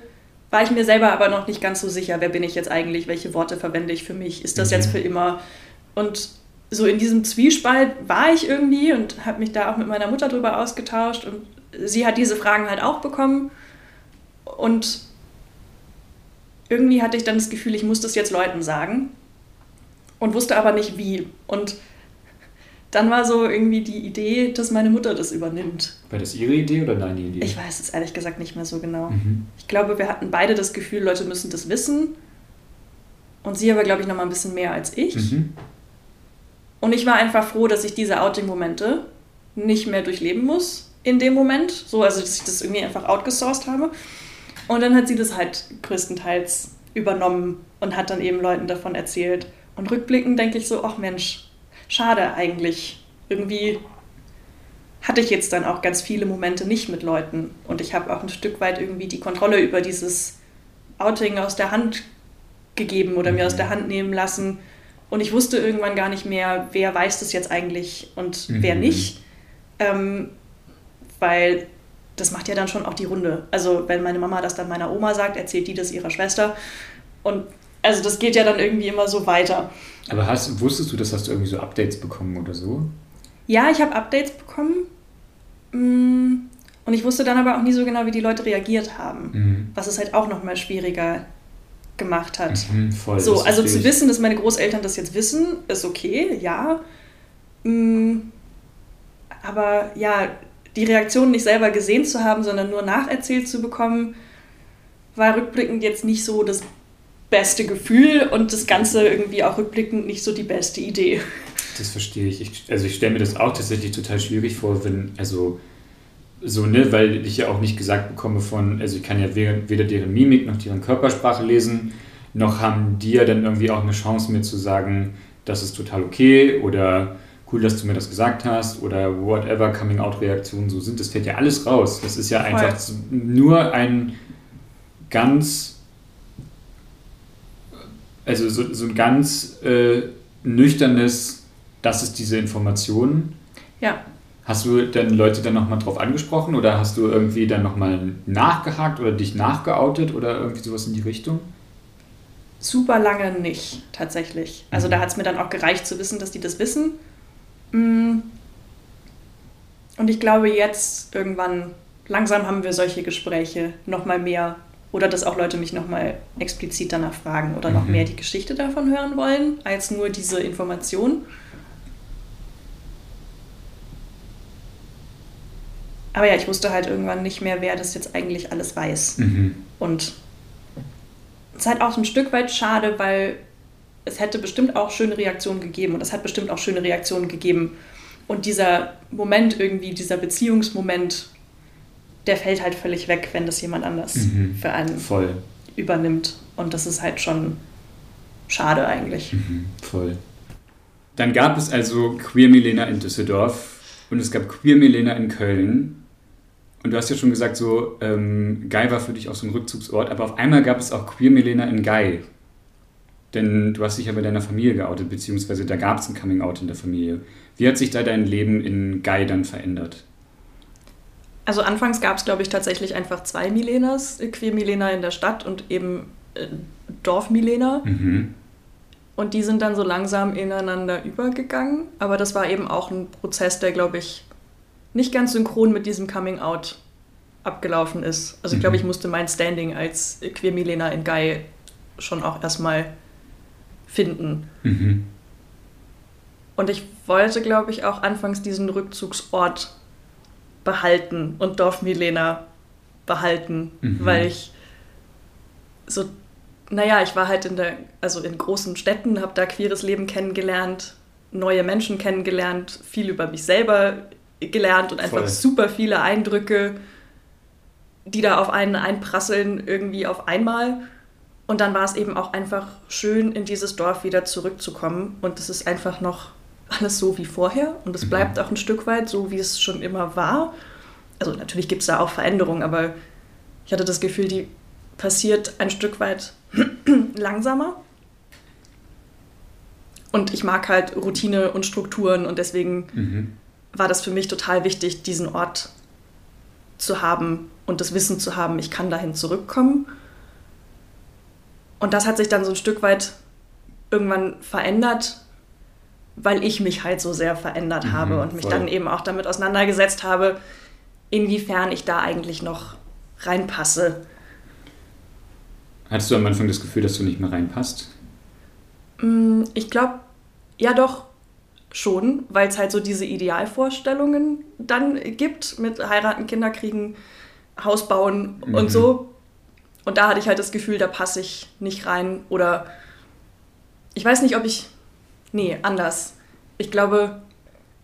war ich mir selber aber noch nicht ganz so sicher, wer bin ich jetzt eigentlich, welche Worte verwende ich für mich, ist das mhm. jetzt für immer? Und so in diesem Zwiespalt war ich irgendwie und habe mich da auch mit meiner Mutter drüber ausgetauscht und sie hat diese Fragen halt auch bekommen und irgendwie hatte ich dann das Gefühl, ich muss das jetzt Leuten sagen und wusste aber nicht wie. Und dann war so irgendwie die Idee, dass meine Mutter das übernimmt. War das ihre Idee oder deine Idee? Ich weiß es ehrlich gesagt nicht mehr so genau. Mhm. Ich glaube, wir hatten beide das Gefühl, Leute müssen das wissen. Und sie aber, glaube ich, noch mal ein bisschen mehr als ich. Mhm. Und ich war einfach froh, dass ich diese Outing-Momente nicht mehr durchleben muss in dem Moment. So, also, dass ich das irgendwie einfach outgesourced habe. Und dann hat sie das halt größtenteils übernommen und hat dann eben Leuten davon erzählt. Und rückblickend denke ich so, ach Mensch, schade eigentlich. Irgendwie hatte ich jetzt dann auch ganz viele Momente nicht mit Leuten und ich habe auch ein Stück weit irgendwie die Kontrolle über dieses Outing aus der Hand gegeben oder mir aus der Hand nehmen lassen und ich wusste irgendwann gar nicht mehr, wer weiß das jetzt eigentlich und mhm. wer nicht, ähm, weil das macht ja dann schon auch die Runde. Also wenn meine Mama das dann meiner Oma sagt, erzählt die das ihrer Schwester und also das geht ja dann irgendwie immer so weiter. Aber hast, wusstest du, dass hast du irgendwie so Updates bekommen oder so? Ja, ich habe Updates bekommen. Mm, und ich wusste dann aber auch nie so genau, wie die Leute reagiert haben. Mhm. Was es halt auch nochmal schwieriger gemacht hat. Mhm, voll, so, also zu wissen, dass meine Großeltern das jetzt wissen, ist okay, ja. Mm, aber ja, die Reaktion nicht selber gesehen zu haben, sondern nur nacherzählt zu bekommen, war rückblickend jetzt nicht so das beste Gefühl und das Ganze irgendwie auch rückblickend nicht so die beste Idee. Das verstehe ich. ich also ich stelle mir das auch tatsächlich total schwierig vor, wenn, also so, ne, weil ich ja auch nicht gesagt bekomme von, also ich kann ja weder deren Mimik noch deren Körpersprache lesen, noch haben die ja dann irgendwie auch eine Chance mir zu sagen, das ist total okay oder cool, dass du mir das gesagt hast oder whatever, Coming-out-Reaktionen so sind, das fällt ja alles raus. Das ist ja Voll. einfach nur ein ganz also so, so ein ganz äh, nüchternes, das ist diese Information. Ja. Hast du denn Leute dann nochmal drauf angesprochen oder hast du irgendwie dann nochmal nachgehakt oder dich nachgeoutet oder irgendwie sowas in die Richtung? Super lange nicht, tatsächlich. Also mhm. da hat es mir dann auch gereicht zu wissen, dass die das wissen. Mm. Und ich glaube, jetzt irgendwann, langsam haben wir solche Gespräche nochmal mehr oder dass auch Leute mich nochmal explizit danach fragen oder noch mhm. mehr die Geschichte davon hören wollen, als nur diese Information. Aber ja, ich wusste halt irgendwann nicht mehr, wer das jetzt eigentlich alles weiß. Mhm. Und es ist halt auch ein Stück weit schade, weil es hätte bestimmt auch schöne Reaktionen gegeben und es hat bestimmt auch schöne Reaktionen gegeben. Und dieser Moment irgendwie, dieser Beziehungsmoment, der fällt halt völlig weg, wenn das jemand anders mhm. für einen voll. übernimmt. Und das ist halt schon schade eigentlich. Mhm, voll. Dann gab es also Queer Milena in Düsseldorf und es gab Queer Milena in Köln. Und du hast ja schon gesagt, so ähm, Guy war für dich auch so ein Rückzugsort, aber auf einmal gab es auch Queer Milena in Guy. Denn du hast dich ja bei deiner Familie geoutet, beziehungsweise da gab es ein Coming-out in der Familie. Wie hat sich da dein Leben in Guy dann verändert? Also anfangs gab es, glaube ich, tatsächlich einfach zwei Milenas, Queer-Milena in der Stadt und eben äh, Dorf-Milena. Mhm. Und die sind dann so langsam ineinander übergegangen. Aber das war eben auch ein Prozess, der, glaube ich, nicht ganz synchron mit diesem Coming-out abgelaufen ist. Also ich glaube, mhm. ich musste mein Standing als Queer-Milena in Guy schon auch erstmal finden. Mhm. Und ich wollte, glaube ich, auch anfangs diesen Rückzugsort behalten und Dorf Milena behalten, mhm. weil ich so, naja, ich war halt in der, also in großen Städten, habe da queeres Leben kennengelernt, neue Menschen kennengelernt, viel über mich selber gelernt und einfach Voll. super viele Eindrücke, die da auf einen einprasseln, irgendwie auf einmal. Und dann war es eben auch einfach schön, in dieses Dorf wieder zurückzukommen. Und es ist einfach noch alles so wie vorher. Und es mhm. bleibt auch ein Stück weit so, wie es schon immer war. Also natürlich gibt es da auch Veränderungen, aber ich hatte das Gefühl, die passiert ein Stück weit langsamer. Und ich mag halt Routine und Strukturen und deswegen mhm. war das für mich total wichtig, diesen Ort zu haben und das Wissen zu haben, ich kann dahin zurückkommen und das hat sich dann so ein Stück weit irgendwann verändert, weil ich mich halt so sehr verändert mhm, habe und mich voll. dann eben auch damit auseinandergesetzt habe, inwiefern ich da eigentlich noch reinpasse. Hattest du am Anfang das Gefühl, dass du nicht mehr reinpasst? Mm, ich glaube, ja doch schon, weil es halt so diese Idealvorstellungen dann gibt mit heiraten, Kinder kriegen, Haus bauen mhm. und so. Und da hatte ich halt das Gefühl, da passe ich nicht rein. Oder ich weiß nicht, ob ich. Nee, anders. Ich glaube,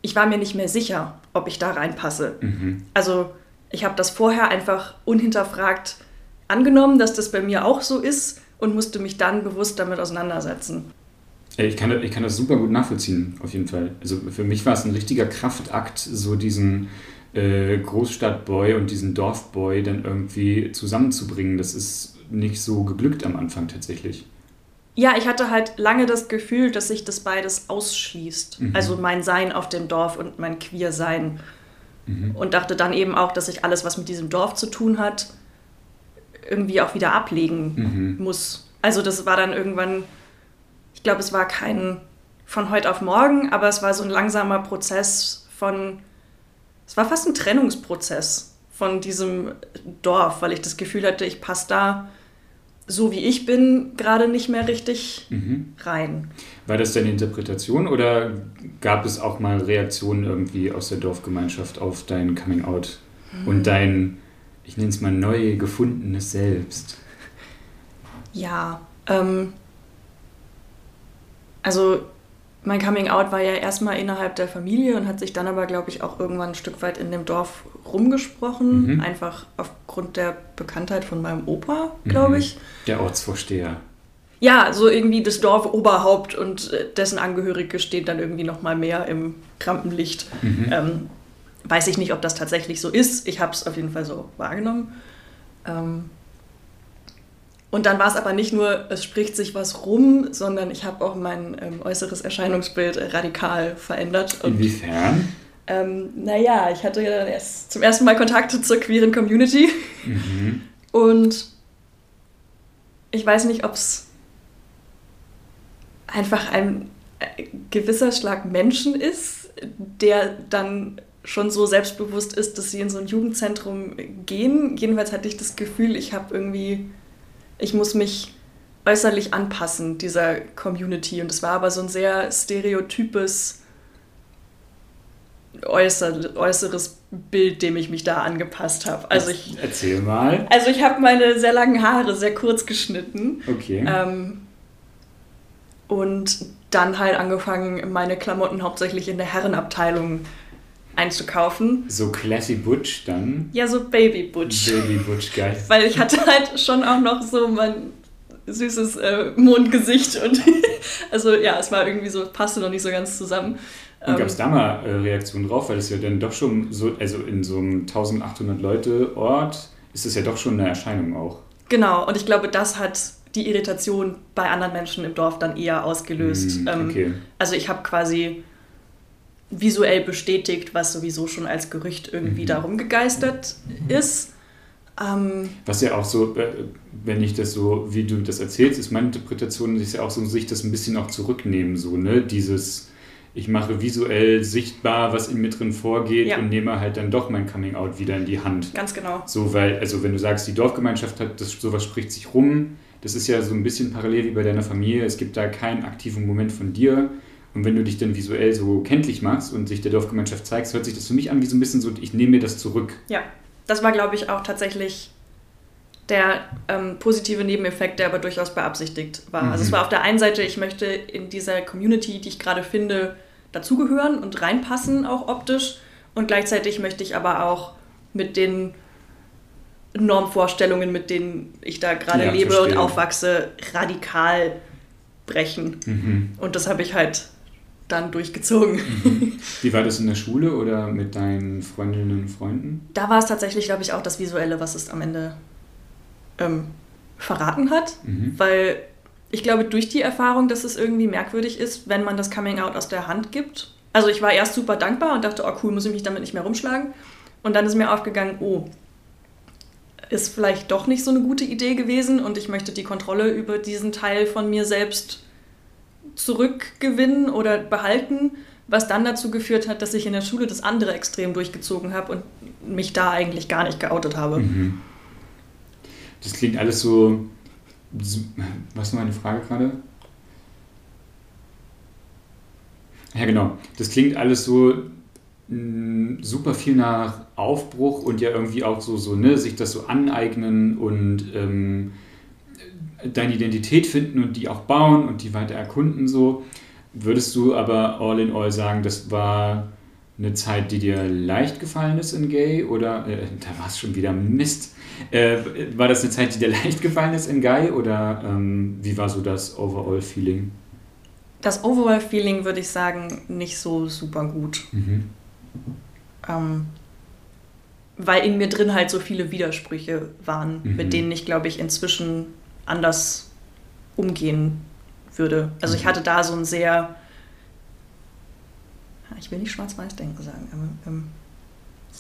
ich war mir nicht mehr sicher, ob ich da reinpasse. Mhm. Also ich habe das vorher einfach unhinterfragt angenommen, dass das bei mir auch so ist und musste mich dann bewusst damit auseinandersetzen. Ich kann, ich kann das super gut nachvollziehen, auf jeden Fall. Also für mich war es ein richtiger Kraftakt, so diesen äh, Großstadtboy und diesen Dorfboy dann irgendwie zusammenzubringen. Das ist nicht so geglückt am Anfang tatsächlich. Ja, ich hatte halt lange das Gefühl, dass sich das beides ausschließt. Mhm. Also mein Sein auf dem Dorf und mein Queer-Sein. Mhm. Und dachte dann eben auch, dass ich alles, was mit diesem Dorf zu tun hat, irgendwie auch wieder ablegen mhm. muss. Also das war dann irgendwann, ich glaube, es war kein von heute auf morgen, aber es war so ein langsamer Prozess von es war fast ein Trennungsprozess von diesem Dorf, weil ich das Gefühl hatte, ich passe da so wie ich bin gerade nicht mehr richtig mhm. rein. War das deine Interpretation oder gab es auch mal Reaktionen irgendwie aus der Dorfgemeinschaft auf dein Coming Out mhm. und dein, ich nenne es mal, neu gefundenes Selbst? Ja, ähm, also mein Coming Out war ja erstmal innerhalb der Familie und hat sich dann aber, glaube ich, auch irgendwann ein Stück weit in dem Dorf rumgesprochen. Mhm. Einfach aufgrund der Bekanntheit von meinem Opa, glaube mhm. ich. Der Ortsvorsteher. Ja, so irgendwie das Dorfoberhaupt und äh, dessen Angehörige stehen dann irgendwie nochmal mehr im Krampenlicht. Mhm. Ähm, weiß ich nicht, ob das tatsächlich so ist. Ich habe es auf jeden Fall so wahrgenommen. Ähm, und dann war es aber nicht nur, es spricht sich was rum, sondern ich habe auch mein ähm, äußeres Erscheinungsbild radikal verändert. Und, Inwiefern? Ähm, naja, ich hatte ja dann erst zum ersten Mal Kontakte zur queeren Community. Mhm. Und ich weiß nicht, ob es einfach ein äh, gewisser Schlag Menschen ist, der dann schon so selbstbewusst ist, dass sie in so ein Jugendzentrum gehen. Jedenfalls hatte ich das Gefühl, ich habe irgendwie ich muss mich äußerlich anpassen dieser Community. Und es war aber so ein sehr stereotypes äußer, äußeres Bild, dem ich mich da angepasst habe. Also ich, Erzähl mal. Also ich habe meine sehr langen Haare sehr kurz geschnitten. Okay. Ähm, und dann halt angefangen, meine Klamotten hauptsächlich in der Herrenabteilung einzukaufen. So Classy Butch dann? Ja, so Baby Butch. Baby Butch, geil. Weil ich hatte halt schon auch noch so mein süßes äh, Mondgesicht und also ja, es war irgendwie so, passte noch nicht so ganz zusammen. Und gab es ähm, da mal äh, Reaktionen drauf, weil es ja dann doch schon so, also in so einem 1800 Leute Ort ist es ja doch schon eine Erscheinung auch. Genau, und ich glaube, das hat die Irritation bei anderen Menschen im Dorf dann eher ausgelöst. Mm, okay. ähm, also ich habe quasi visuell bestätigt, was sowieso schon als Gerücht irgendwie mhm. darum gegeistert ist. Ähm, was ja auch so, äh, wenn ich das so, wie du das erzählst, ist meine Interpretation, ist ja auch so, sich das ein bisschen auch zurücknehmen, so, ne, dieses, ich mache visuell sichtbar, was in mir drin vorgeht ja. und nehme halt dann doch mein Coming Out wieder in die Hand. Ganz genau. So, weil, also wenn du sagst, die Dorfgemeinschaft hat, das, sowas spricht sich rum, das ist ja so ein bisschen parallel wie bei deiner Familie, es gibt da keinen aktiven Moment von dir, und wenn du dich dann visuell so kenntlich machst und sich der Dorfgemeinschaft zeigst, hört sich das für mich an wie so ein bisschen so, ich nehme mir das zurück. Ja, das war, glaube ich, auch tatsächlich der ähm, positive Nebeneffekt, der aber durchaus beabsichtigt war. Mhm. Also es mhm. war auf der einen Seite, ich möchte in dieser Community, die ich gerade finde, dazugehören und reinpassen, auch optisch. Und gleichzeitig möchte ich aber auch mit den Normvorstellungen, mit denen ich da gerade ja, lebe verstehe. und aufwachse, radikal brechen. Mhm. Und das habe ich halt dann durchgezogen. Mhm. Wie war das in der Schule oder mit deinen Freundinnen und Freunden? Da war es tatsächlich, glaube ich, auch das Visuelle, was es am Ende ähm, verraten hat, mhm. weil ich glaube, durch die Erfahrung, dass es irgendwie merkwürdig ist, wenn man das Coming Out aus der Hand gibt. Also ich war erst super dankbar und dachte, oh cool, muss ich mich damit nicht mehr rumschlagen. Und dann ist mir aufgegangen, oh, ist vielleicht doch nicht so eine gute Idee gewesen und ich möchte die Kontrolle über diesen Teil von mir selbst zurückgewinnen oder behalten, was dann dazu geführt hat, dass ich in der Schule das andere extrem durchgezogen habe und mich da eigentlich gar nicht geoutet habe. Mhm. Das klingt alles so. Was war meine Frage gerade? Ja, genau. Das klingt alles so mh, super viel nach Aufbruch und ja irgendwie auch so, so ne, sich das so aneignen und ähm, deine Identität finden und die auch bauen und die weiter erkunden so. Würdest du aber all in all sagen, das war eine Zeit, die dir leicht gefallen ist in Gay oder äh, da war es schon wieder Mist. Äh, war das eine Zeit, die dir leicht gefallen ist in Gay oder ähm, wie war so das Overall-Feeling? Das Overall-Feeling würde ich sagen, nicht so super gut. Mhm. Ähm, weil in mir drin halt so viele Widersprüche waren, mhm. mit denen ich, glaube ich, inzwischen anders umgehen würde. Also ich mhm. hatte da so ein sehr, ich will nicht schwarz-weiß denken sagen, aber ähm,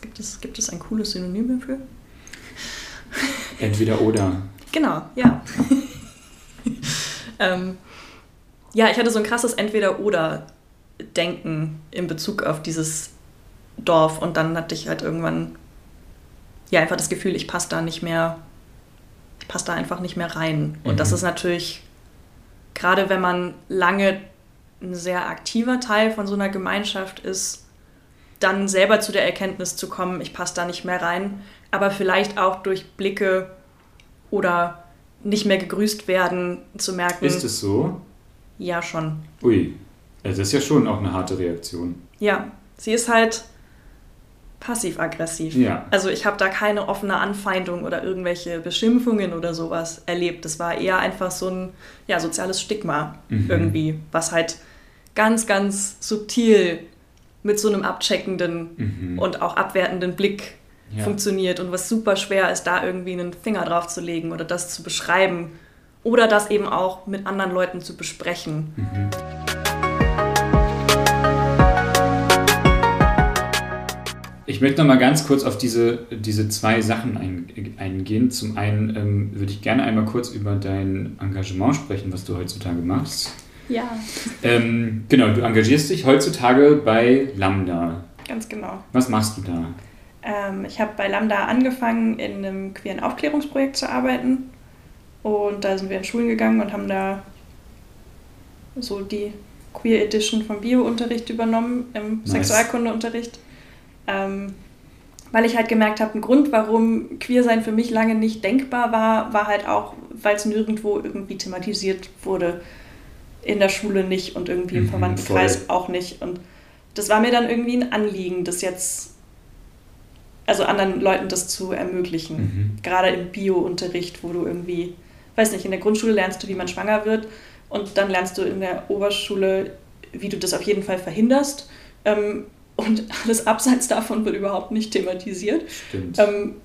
gibt, es, gibt es ein cooles Synonym dafür? Entweder oder. Genau, ja. ähm, ja, ich hatte so ein krasses Entweder-Oder-Denken in Bezug auf dieses Dorf und dann hatte ich halt irgendwann ja einfach das Gefühl, ich passe da nicht mehr ich passe da einfach nicht mehr rein. Und mhm. das ist natürlich, gerade wenn man lange ein sehr aktiver Teil von so einer Gemeinschaft ist, dann selber zu der Erkenntnis zu kommen, ich passe da nicht mehr rein, aber vielleicht auch durch Blicke oder nicht mehr gegrüßt werden zu merken. Ist es so? Ja, schon. Ui, das ist ja schon auch eine harte Reaktion. Ja, sie ist halt passiv-aggressiv. Ja. Also ich habe da keine offene Anfeindung oder irgendwelche Beschimpfungen oder sowas erlebt. Das war eher einfach so ein ja, soziales Stigma mhm. irgendwie, was halt ganz, ganz subtil mit so einem abcheckenden mhm. und auch abwertenden Blick ja. funktioniert und was super schwer ist, da irgendwie einen Finger drauf zu legen oder das zu beschreiben oder das eben auch mit anderen Leuten zu besprechen. Mhm. Ich möchte noch mal ganz kurz auf diese, diese zwei Sachen ein, eingehen. Zum einen ähm, würde ich gerne einmal kurz über dein Engagement sprechen, was du heutzutage machst. Ja. Ähm, genau, du engagierst dich heutzutage bei Lambda. Ganz genau. Was machst du da? Ähm, ich habe bei Lambda angefangen, in einem queeren Aufklärungsprojekt zu arbeiten. Und da sind wir in Schulen gegangen und haben da so die Queer Edition vom Bio-Unterricht übernommen, im nice. Sexualkundeunterricht. Ähm, weil ich halt gemerkt habe, ein Grund, warum Queersein für mich lange nicht denkbar war, war halt auch, weil es nirgendwo irgendwie thematisiert wurde. In der Schule nicht und irgendwie im mhm, Verwandtenkreis voll. auch nicht. Und das war mir dann irgendwie ein Anliegen, das jetzt, also anderen Leuten das zu ermöglichen. Mhm. Gerade im Bio-Unterricht, wo du irgendwie, weiß nicht, in der Grundschule lernst du, wie man schwanger wird und dann lernst du in der Oberschule, wie du das auf jeden Fall verhinderst. Ähm, und alles abseits davon wird überhaupt nicht thematisiert. Stimmt. Ähm,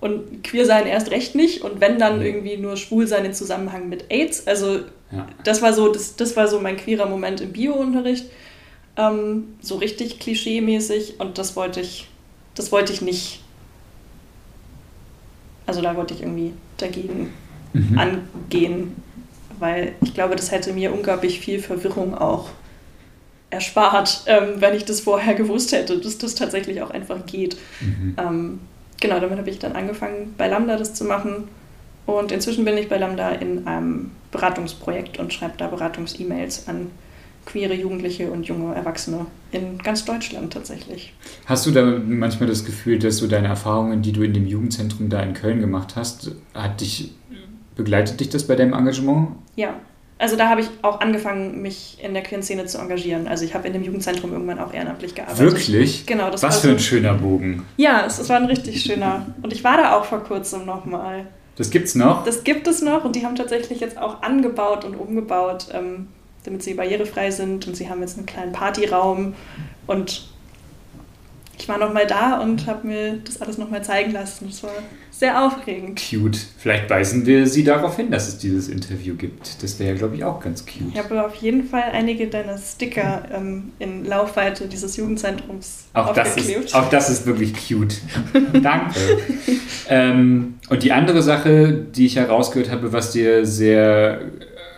Und queer sein erst recht nicht. Und wenn dann irgendwie nur schwul sein im Zusammenhang mit AIDS. Also ja. das war so, das, das war so mein queerer Moment im Biounterricht. Ähm, so richtig klischee-mäßig. Und das wollte ich, das wollte ich nicht. Also da wollte ich irgendwie dagegen mhm. angehen. Weil ich glaube, das hätte mir unglaublich viel Verwirrung auch erspart, ähm, wenn ich das vorher gewusst hätte, dass das tatsächlich auch einfach geht. Mhm. Ähm, genau, damit habe ich dann angefangen, bei Lambda das zu machen. Und inzwischen bin ich bei Lambda in einem Beratungsprojekt und schreibe da Beratungs-E-Mails an queere Jugendliche und junge Erwachsene in ganz Deutschland tatsächlich. Hast du da manchmal das Gefühl, dass du deine Erfahrungen, die du in dem Jugendzentrum da in Köln gemacht hast, hat dich, begleitet dich das bei deinem Engagement? Ja, also da habe ich auch angefangen, mich in der queeren Szene zu engagieren. Also ich habe in dem Jugendzentrum irgendwann auch ehrenamtlich gearbeitet. Wirklich? Genau. Das Was für so, ein schöner Bogen. Ja, es, es, war ein richtig schöner. Und ich war da auch vor kurzem nochmal. Das gibt's noch? Das gibt es noch und die haben tatsächlich jetzt auch angebaut und umgebaut, ähm, damit sie barrierefrei sind. Und sie haben jetzt einen kleinen Partyraum und ich war nochmal da und habe mir das alles nochmal zeigen lassen. Das war sehr aufregend. Cute. Vielleicht weisen wir Sie darauf hin, dass es dieses Interview gibt. Das wäre, glaube ich, auch ganz cute. Ich habe auf jeden Fall einige deiner Sticker ähm, in Laufweite dieses Jugendzentrums auch aufgeklebt. Das ist, auch das ist wirklich cute. Danke. ähm, und die andere Sache, die ich herausgehört habe, was dir sehr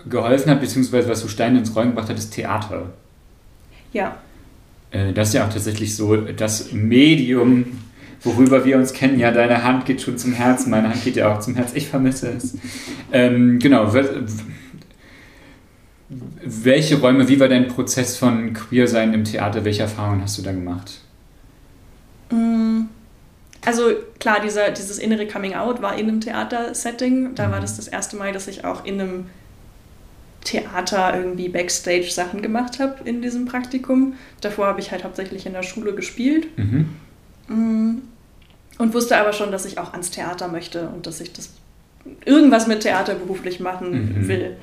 geholfen hat, beziehungsweise was so Steine ins Rollen gebracht hat, ist Theater. Ja. Äh, das ist ja auch tatsächlich so das Medium, worüber wir uns kennen. Ja, deine Hand geht schon zum Herzen, meine Hand geht ja auch zum Herz. Ich vermisse es. Ähm, genau. Welche Räume, wie war dein Prozess von Queer-Sein im Theater? Welche Erfahrungen hast du da gemacht? Mm, also klar, dieser, dieses innere Coming-out war in einem Theater-Setting. Da mhm. war das das erste Mal, dass ich auch in einem Theater irgendwie Backstage-Sachen gemacht habe in diesem Praktikum. Davor habe ich halt hauptsächlich in der Schule gespielt. Mhm. Mm. Und wusste aber schon, dass ich auch ans Theater möchte und dass ich das irgendwas mit Theater beruflich machen mhm. will.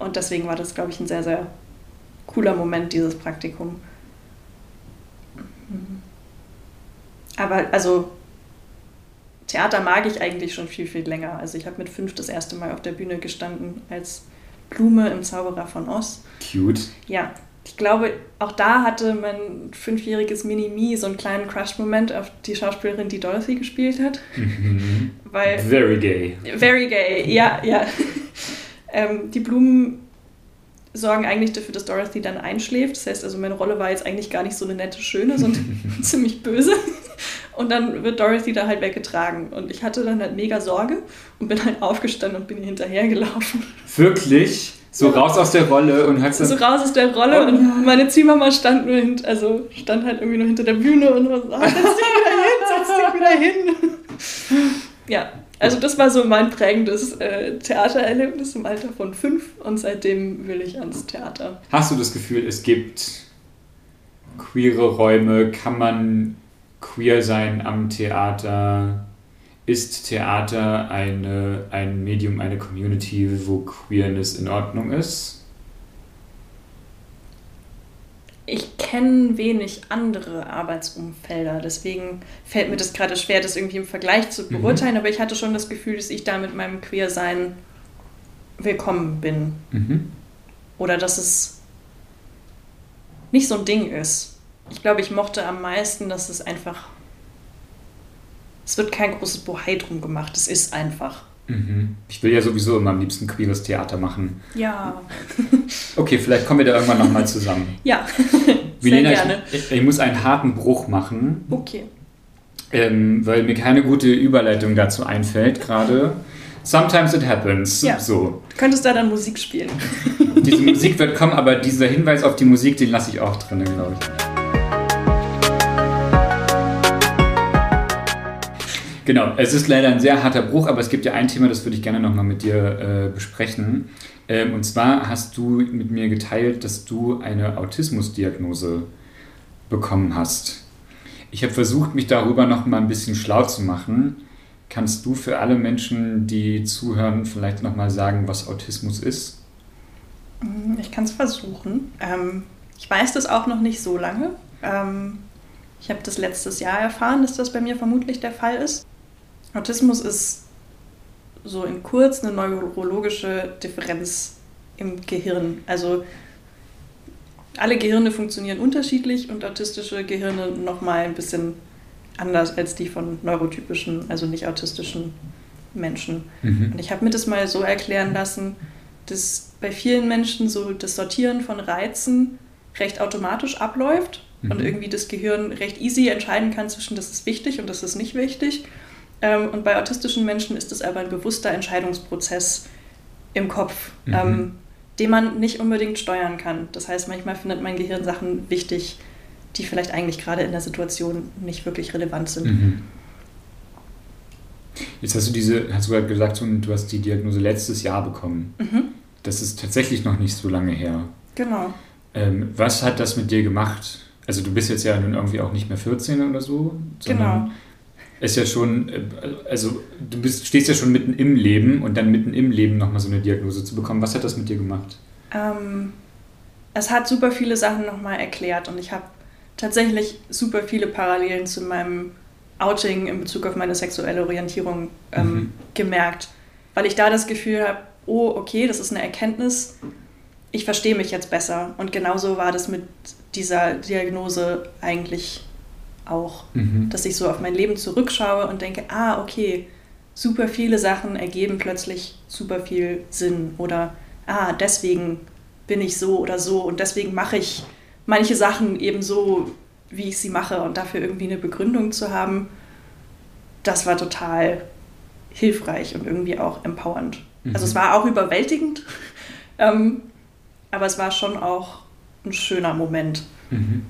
Und deswegen war das, glaube ich, ein sehr, sehr cooler Moment, dieses Praktikum. Mhm. Aber also Theater mag ich eigentlich schon viel, viel länger. Also ich habe mit fünf das erste Mal auf der Bühne gestanden als Blume im Zauberer von Oz. Cute. Ja, ich glaube, auch da hatte mein fünfjähriges Mini-Me so einen kleinen Crush-Moment auf die Schauspielerin, die Dorothy gespielt hat. Mhm. Weil, very gay. Very gay, ja, ja. ähm, die Blumen sorgen eigentlich dafür, dass Dorothy dann einschläft. Das heißt also, meine Rolle war jetzt eigentlich gar nicht so eine nette, schöne, sondern ziemlich böse. Und dann wird Dorothy da halt weggetragen. Und ich hatte dann halt mega Sorge und bin halt aufgestanden und bin ihr hinterhergelaufen. Wirklich? So ja. raus aus der Rolle und hat. So raus aus der Rolle oh, und meine Ziehmama stand nur hinter, also stand halt irgendwie nur hinter der Bühne und war so, ah, setz dich wieder hin, setz dich wieder hin. ja, also das war so mein prägendes äh, Theatererlebnis im Alter von fünf und seitdem will ich ans Theater. Hast du das Gefühl, es gibt queere Räume, kann man queer sein am Theater? Ist Theater eine, ein Medium, eine Community, wo Queerness in Ordnung ist? Ich kenne wenig andere Arbeitsumfelder, deswegen fällt mir das gerade schwer, das irgendwie im Vergleich zu mhm. beurteilen, mhm. aber ich hatte schon das Gefühl, dass ich da mit meinem Queersein willkommen bin. Mhm. Oder dass es nicht so ein Ding ist. Ich glaube, ich mochte am meisten, dass es einfach es wird kein großes Bohai drum gemacht. Es ist einfach. Mhm. Ich will ja sowieso immer am liebsten queeres Theater machen. Ja. okay, vielleicht kommen wir da irgendwann nochmal zusammen. Ja, sehr gerne. Ich, ich, muss einen harten Bruch machen. Okay. Ähm, weil mir keine gute Überleitung dazu einfällt gerade. Sometimes it happens. Ja. So. Du könntest da dann Musik spielen. Diese Musik wird kommen, aber dieser Hinweis auf die Musik, den lasse ich auch drin, glaube ich. Genau, es ist leider ein sehr harter Bruch, aber es gibt ja ein Thema, das würde ich gerne nochmal mit dir äh, besprechen. Ähm, und zwar hast du mit mir geteilt, dass du eine Autismusdiagnose bekommen hast. Ich habe versucht, mich darüber noch mal ein bisschen schlau zu machen. Kannst du für alle Menschen, die zuhören, vielleicht noch mal sagen, was Autismus ist? Mm, ich kann es versuchen. Ähm, ich weiß das auch noch nicht so lange. Ähm, ich habe das letztes Jahr erfahren, dass das bei mir vermutlich der Fall ist. Autismus ist so in kurz eine neurologische Differenz im Gehirn. Also alle Gehirne funktionieren unterschiedlich und autistische Gehirne nochmal ein bisschen anders als die von neurotypischen, also nicht autistischen Menschen. Mhm. Und ich habe mir das mal so erklären lassen, dass bei vielen Menschen so das Sortieren von Reizen recht automatisch abläuft mhm. und irgendwie das Gehirn recht easy entscheiden kann zwischen das ist wichtig und das ist nicht wichtig. Ähm, und bei autistischen Menschen ist das aber ein bewusster Entscheidungsprozess im Kopf, mhm. ähm, den man nicht unbedingt steuern kann. Das heißt, manchmal findet mein Gehirn Sachen wichtig, die vielleicht eigentlich gerade in der Situation nicht wirklich relevant sind. Mhm. Jetzt hast du diese, hast du gerade gesagt, du hast die Diagnose letztes Jahr bekommen. Mhm. Das ist tatsächlich noch nicht so lange her. Genau. Ähm, was hat das mit dir gemacht? Also du bist jetzt ja nun irgendwie auch nicht mehr 14 oder so. Genau. Ist ja schon, äh, also du bist, stehst ja schon mitten im Leben und dann mitten im Leben nochmal so eine Diagnose zu bekommen. Was hat das mit dir gemacht? Ähm, es hat super viele Sachen nochmal erklärt und ich habe tatsächlich super viele Parallelen zu meinem Outing in Bezug auf meine sexuelle Orientierung ähm, mhm. gemerkt, weil ich da das Gefühl habe, oh, okay, das ist eine Erkenntnis, ich verstehe mich jetzt besser. Und genauso war das mit dieser Diagnose eigentlich auch, mhm. dass ich so auf mein Leben zurückschaue und denke, ah, okay, super viele Sachen ergeben plötzlich super viel Sinn oder ah, deswegen bin ich so oder so und deswegen mache ich manche Sachen eben so, wie ich sie mache und dafür irgendwie eine Begründung zu haben, das war total hilfreich und irgendwie auch empowernd. Mhm. Also es war auch überwältigend, ähm, aber es war schon auch ein schöner Moment. Mhm.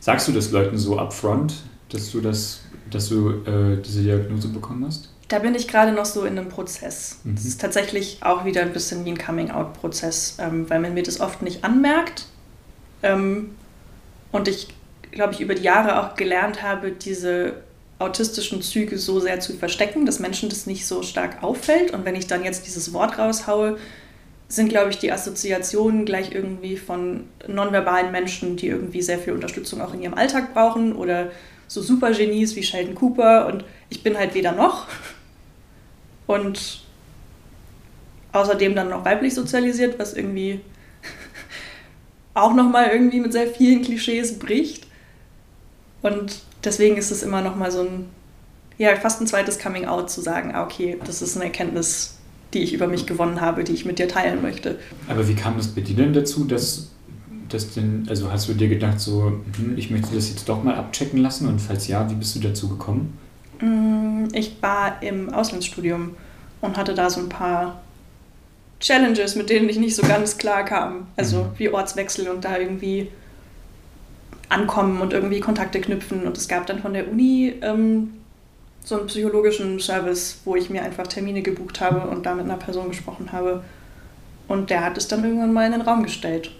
Sagst du das Leuten so upfront, dass du das, dass du äh, diese Diagnose bekommen hast? Da bin ich gerade noch so in einem Prozess. Mhm. Es ist tatsächlich auch wieder ein bisschen wie ein Coming-out-Prozess, ähm, weil man mir das oft nicht anmerkt. Ähm, und ich, glaube ich, über die Jahre auch gelernt habe, diese autistischen Züge so sehr zu verstecken, dass Menschen das nicht so stark auffällt. Und wenn ich dann jetzt dieses Wort raushaue, sind, glaube ich, die Assoziationen gleich irgendwie von nonverbalen Menschen, die irgendwie sehr viel Unterstützung auch in ihrem Alltag brauchen oder so Supergenies wie Sheldon Cooper und ich bin halt weder noch. Und außerdem dann noch weiblich sozialisiert, was irgendwie auch nochmal irgendwie mit sehr vielen Klischees bricht. Und deswegen ist es immer nochmal so ein, ja, fast ein zweites Coming Out zu sagen, ah, okay, das ist eine Erkenntnis, die ich über mich gewonnen habe, die ich mit dir teilen möchte. Aber wie kam das bei dir denn dazu, dass das denn, also hast du dir gedacht, so, hm, ich möchte das jetzt doch mal abchecken lassen und falls ja, wie bist du dazu gekommen? Mm, ich war im Auslandsstudium und hatte da so ein paar Challenges, mit denen ich nicht so ganz klar kam. Also mhm. wie Ortswechsel und da irgendwie ankommen und irgendwie Kontakte knüpfen. Und es gab dann von der Uni ähm, so einen psychologischen Service, wo ich mir einfach Termine gebucht habe und da mit einer Person gesprochen habe. Und der hat es dann irgendwann mal in den Raum gestellt.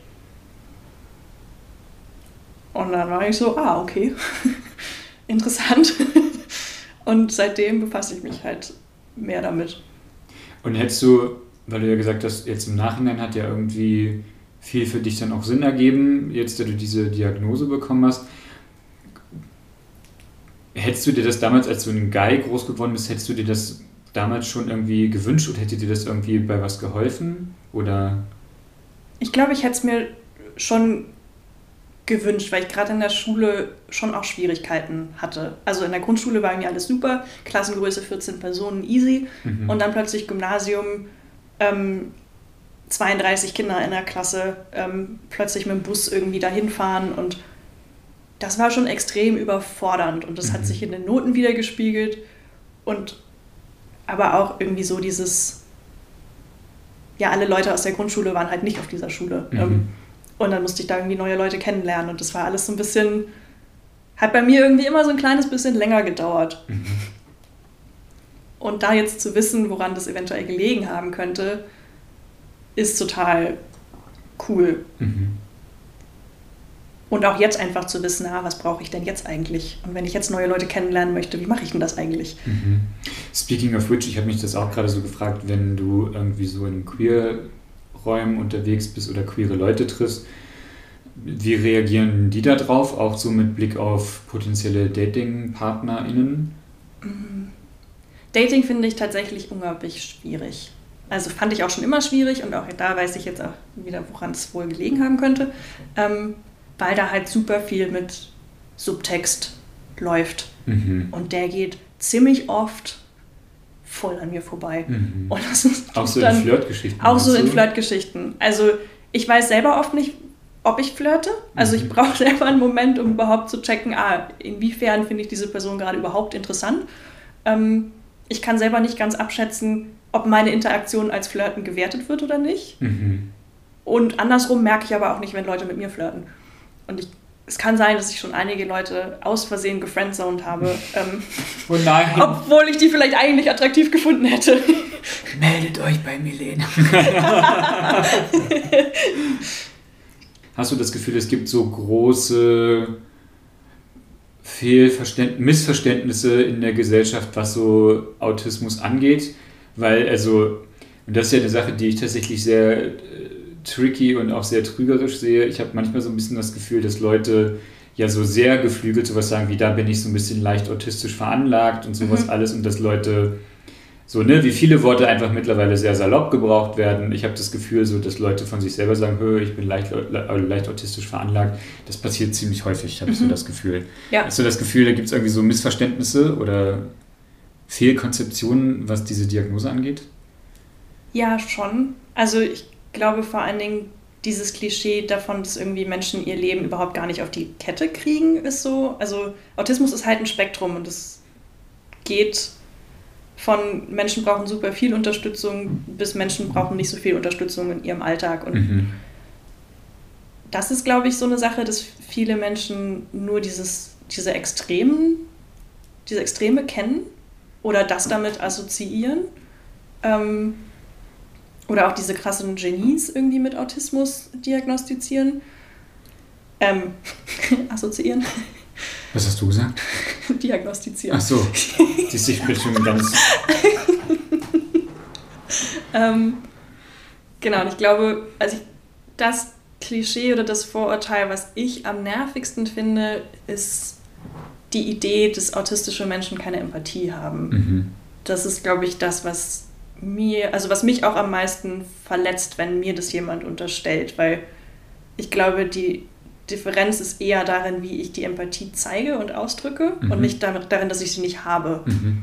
Und dann war ich so, ah, okay, interessant. und seitdem befasse ich mich halt mehr damit. Und hättest du, weil du ja gesagt hast, jetzt im Nachhinein hat ja irgendwie viel für dich dann auch Sinn ergeben, jetzt da du diese Diagnose bekommen hast, Hättest du dir das damals, als du ein Guy groß geworden bist, hättest du dir das damals schon irgendwie gewünscht oder hätte dir das irgendwie bei was geholfen? Oder? Ich glaube, ich hätte es mir schon gewünscht, weil ich gerade in der Schule schon auch Schwierigkeiten hatte. Also in der Grundschule war mir alles super, Klassengröße 14 Personen, easy. Mhm. Und dann plötzlich Gymnasium, ähm, 32 Kinder in der Klasse, ähm, plötzlich mit dem Bus irgendwie dahin fahren und das war schon extrem überfordernd und das mhm. hat sich in den Noten wieder gespiegelt und aber auch irgendwie so dieses, ja, alle Leute aus der Grundschule waren halt nicht auf dieser Schule. Mhm. Ähm, und dann musste ich da irgendwie neue Leute kennenlernen und das war alles so ein bisschen, hat bei mir irgendwie immer so ein kleines bisschen länger gedauert. Mhm. Und da jetzt zu wissen, woran das eventuell gelegen haben könnte, ist total cool. Mhm. Und auch jetzt einfach zu wissen, ah, was brauche ich denn jetzt eigentlich? Und wenn ich jetzt neue Leute kennenlernen möchte, wie mache ich denn das eigentlich? Mhm. Speaking of which, ich habe mich das auch gerade so gefragt, wenn du irgendwie so in Queer-Räumen unterwegs bist oder queere Leute triffst, wie reagieren die da drauf, auch so mit Blick auf potenzielle Dating-PartnerInnen? Mm, Dating finde ich tatsächlich unglaublich schwierig. Also fand ich auch schon immer schwierig und auch da weiß ich jetzt auch wieder, woran es wohl gelegen haben könnte, ähm, weil da halt super viel mit Subtext läuft. Mhm. Und der geht ziemlich oft voll an mir vorbei. Mhm. Und das ist auch so in Flirtgeschichten. Auch so in Flirtgeschichten. Also ich weiß selber oft nicht, ob ich flirte. Also ich mhm. brauche selber einen Moment, um überhaupt zu checken, ah, inwiefern finde ich diese Person gerade überhaupt interessant. Ähm, ich kann selber nicht ganz abschätzen, ob meine Interaktion als Flirten gewertet wird oder nicht. Mhm. Und andersrum merke ich aber auch nicht, wenn Leute mit mir flirten. Und ich es kann sein, dass ich schon einige Leute aus Versehen gefriendzoned habe. Ähm, oh nein. Obwohl ich die vielleicht eigentlich attraktiv gefunden hätte. Meldet euch bei Milena. Hast du das Gefühl, es gibt so große Fehlverständ Missverständnisse in der Gesellschaft, was so Autismus angeht? Weil, also, das ist ja eine Sache, die ich tatsächlich sehr äh, tricky und auch sehr trügerisch sehe. Ich habe manchmal so ein bisschen das Gefühl, dass Leute ja so sehr geflügelt sowas sagen wie, da bin ich so ein bisschen leicht autistisch veranlagt und sowas mhm. alles und dass Leute so, ne, wie viele Worte einfach mittlerweile sehr salopp gebraucht werden. Ich habe das Gefühl, so, dass Leute von sich selber sagen, Hö, ich bin leicht, leicht autistisch veranlagt. Das passiert ziemlich häufig, habe ich mhm. so das Gefühl. Ja. Hast du das Gefühl, da gibt es irgendwie so Missverständnisse oder Fehlkonzeptionen, was diese Diagnose angeht? Ja, schon. Also ich glaube vor allen Dingen, dieses Klischee davon, dass irgendwie Menschen ihr Leben überhaupt gar nicht auf die Kette kriegen, ist so. Also Autismus ist halt ein Spektrum und es geht von Menschen brauchen super viel Unterstützung bis Menschen brauchen nicht so viel Unterstützung in ihrem Alltag. Und mhm. das ist, glaube ich, so eine Sache, dass viele Menschen nur dieses, diese Extremen, diese Extreme kennen oder das damit assoziieren. Ähm, oder auch diese krassen Genies irgendwie mit Autismus diagnostizieren. Ähm, assoziieren. Was hast du gesagt? Diagnostizieren. Ach so, die sich bestimmt ganz. ähm, genau, und ich glaube, also ich, das Klischee oder das Vorurteil, was ich am nervigsten finde, ist die Idee, dass autistische Menschen keine Empathie haben. Mhm. Das ist, glaube ich, das, was mir, also was mich auch am meisten verletzt, wenn mir das jemand unterstellt, weil ich glaube, die Differenz ist eher darin, wie ich die Empathie zeige und ausdrücke mhm. und nicht darin, dass ich sie nicht habe. Mhm.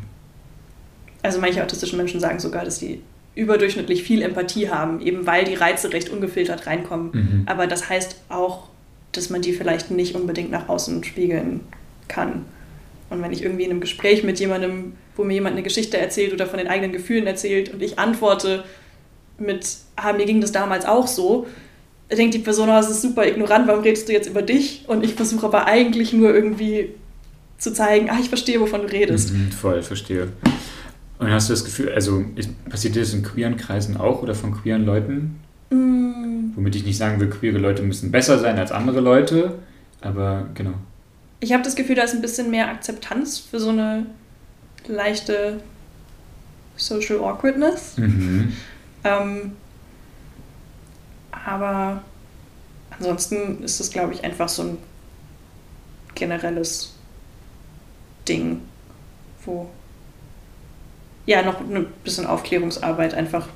Also manche autistische Menschen sagen sogar, dass sie überdurchschnittlich viel Empathie haben, eben weil die Reize recht ungefiltert reinkommen. Mhm. Aber das heißt auch, dass man die vielleicht nicht unbedingt nach außen spiegeln kann. Und wenn ich irgendwie in einem Gespräch mit jemandem, wo mir jemand eine Geschichte erzählt oder von den eigenen Gefühlen erzählt und ich antworte mit, ah, mir ging das damals auch so, denkt die Person, oh, das ist super ignorant, warum redest du jetzt über dich? Und ich versuche aber eigentlich nur irgendwie zu zeigen, ah, ich verstehe, wovon du redest. Mhm, voll, verstehe. Und hast du das Gefühl, also passiert dir das in queeren Kreisen auch oder von queeren Leuten? Mm. Womit ich nicht sagen will, queere Leute müssen besser sein als andere Leute, aber genau ich habe das Gefühl, da ist ein bisschen mehr Akzeptanz für so eine leichte Social Awkwardness. Mhm. Ähm, aber ansonsten ist es, glaube ich, einfach so ein generelles Ding, wo ja noch ein bisschen Aufklärungsarbeit einfach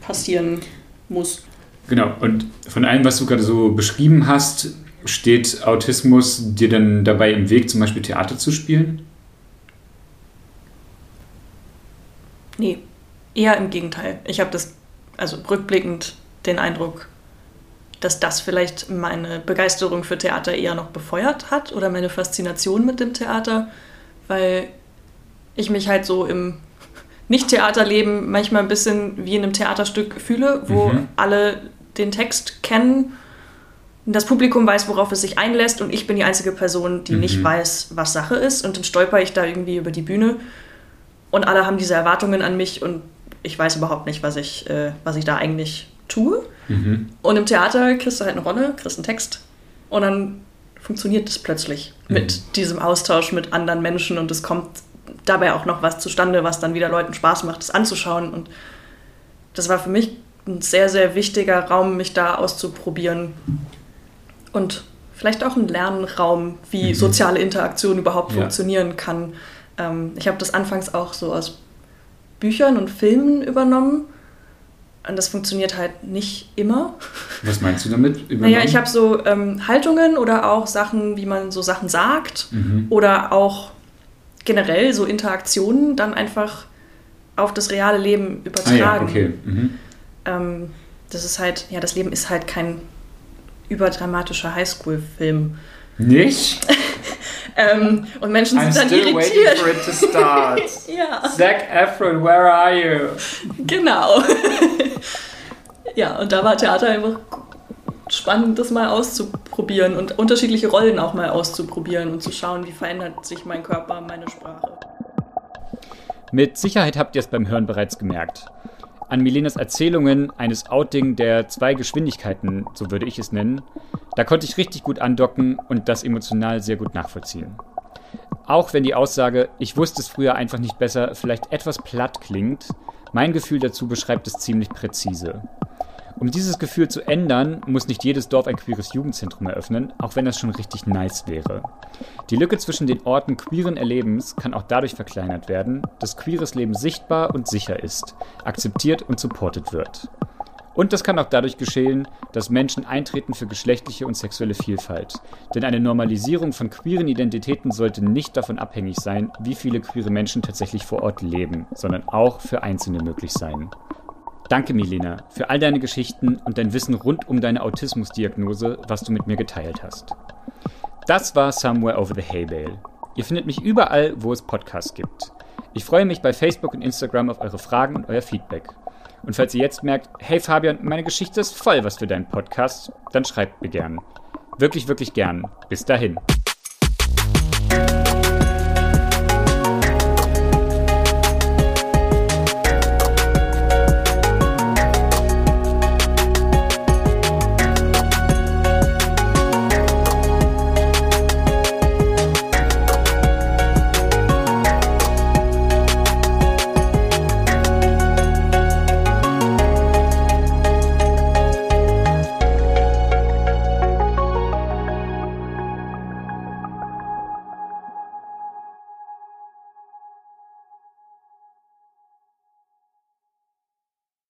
passieren muss. Genau, und von allem, was du gerade so beschrieben hast, Steht Autismus dir denn dabei im Weg, zum Beispiel Theater zu spielen? Nee, eher im Gegenteil. Ich habe das, also rückblickend, den Eindruck, dass das vielleicht meine Begeisterung für Theater eher noch befeuert hat oder meine Faszination mit dem Theater, weil ich mich halt so im Nicht-Theaterleben manchmal ein bisschen wie in einem Theaterstück fühle, wo mhm. alle den Text kennen das Publikum weiß, worauf es sich einlässt und ich bin die einzige Person, die mhm. nicht weiß, was Sache ist und dann stolper ich da irgendwie über die Bühne und alle haben diese Erwartungen an mich und ich weiß überhaupt nicht, was ich, äh, was ich da eigentlich tue. Mhm. Und im Theater kriegst du halt eine Rolle, kriegst einen Text und dann funktioniert das plötzlich mhm. mit diesem Austausch mit anderen Menschen und es kommt dabei auch noch was zustande, was dann wieder Leuten Spaß macht, das anzuschauen und das war für mich ein sehr, sehr wichtiger Raum, mich da auszuprobieren und vielleicht auch ein Lernraum, wie mhm. soziale Interaktion überhaupt ja. funktionieren kann. Ähm, ich habe das anfangs auch so aus Büchern und Filmen übernommen. Und das funktioniert halt nicht immer. Was meinst du damit? Übernommen? Naja, ich habe so ähm, Haltungen oder auch Sachen, wie man so Sachen sagt. Mhm. Oder auch generell so Interaktionen dann einfach auf das reale Leben übertragen. Ah, ja, okay. Mhm. Ähm, das ist halt, ja, das Leben ist halt kein überdramatischer Highschool-Film. Nicht? ähm, und Menschen sind I'm dann still irritiert. Waiting for it to start. ja. Zac Efron, where are you? Genau. ja, und da war Theater einfach spannend, das mal auszuprobieren und unterschiedliche Rollen auch mal auszuprobieren und zu schauen, wie verändert sich mein Körper, meine Sprache. Mit Sicherheit habt ihr es beim Hören bereits gemerkt. An Milenas Erzählungen eines Outing der zwei Geschwindigkeiten, so würde ich es nennen, da konnte ich richtig gut andocken und das emotional sehr gut nachvollziehen. Auch wenn die Aussage, ich wusste es früher einfach nicht besser, vielleicht etwas platt klingt, mein Gefühl dazu beschreibt es ziemlich präzise. Um dieses Gefühl zu ändern, muss nicht jedes Dorf ein queeres Jugendzentrum eröffnen, auch wenn das schon richtig nice wäre. Die Lücke zwischen den Orten queeren Erlebens kann auch dadurch verkleinert werden, dass queeres Leben sichtbar und sicher ist, akzeptiert und supported wird. Und das kann auch dadurch geschehen, dass Menschen eintreten für geschlechtliche und sexuelle Vielfalt. Denn eine Normalisierung von queeren Identitäten sollte nicht davon abhängig sein, wie viele queere Menschen tatsächlich vor Ort leben, sondern auch für Einzelne möglich sein. Danke, Milena, für all deine Geschichten und dein Wissen rund um deine Autismusdiagnose, was du mit mir geteilt hast. Das war Somewhere Over the Hay Bale. Ihr findet mich überall, wo es Podcasts gibt. Ich freue mich bei Facebook und Instagram auf eure Fragen und euer Feedback. Und falls ihr jetzt merkt, hey Fabian, meine Geschichte ist voll was für deinen Podcast, dann schreibt mir gern. Wirklich, wirklich gern. Bis dahin.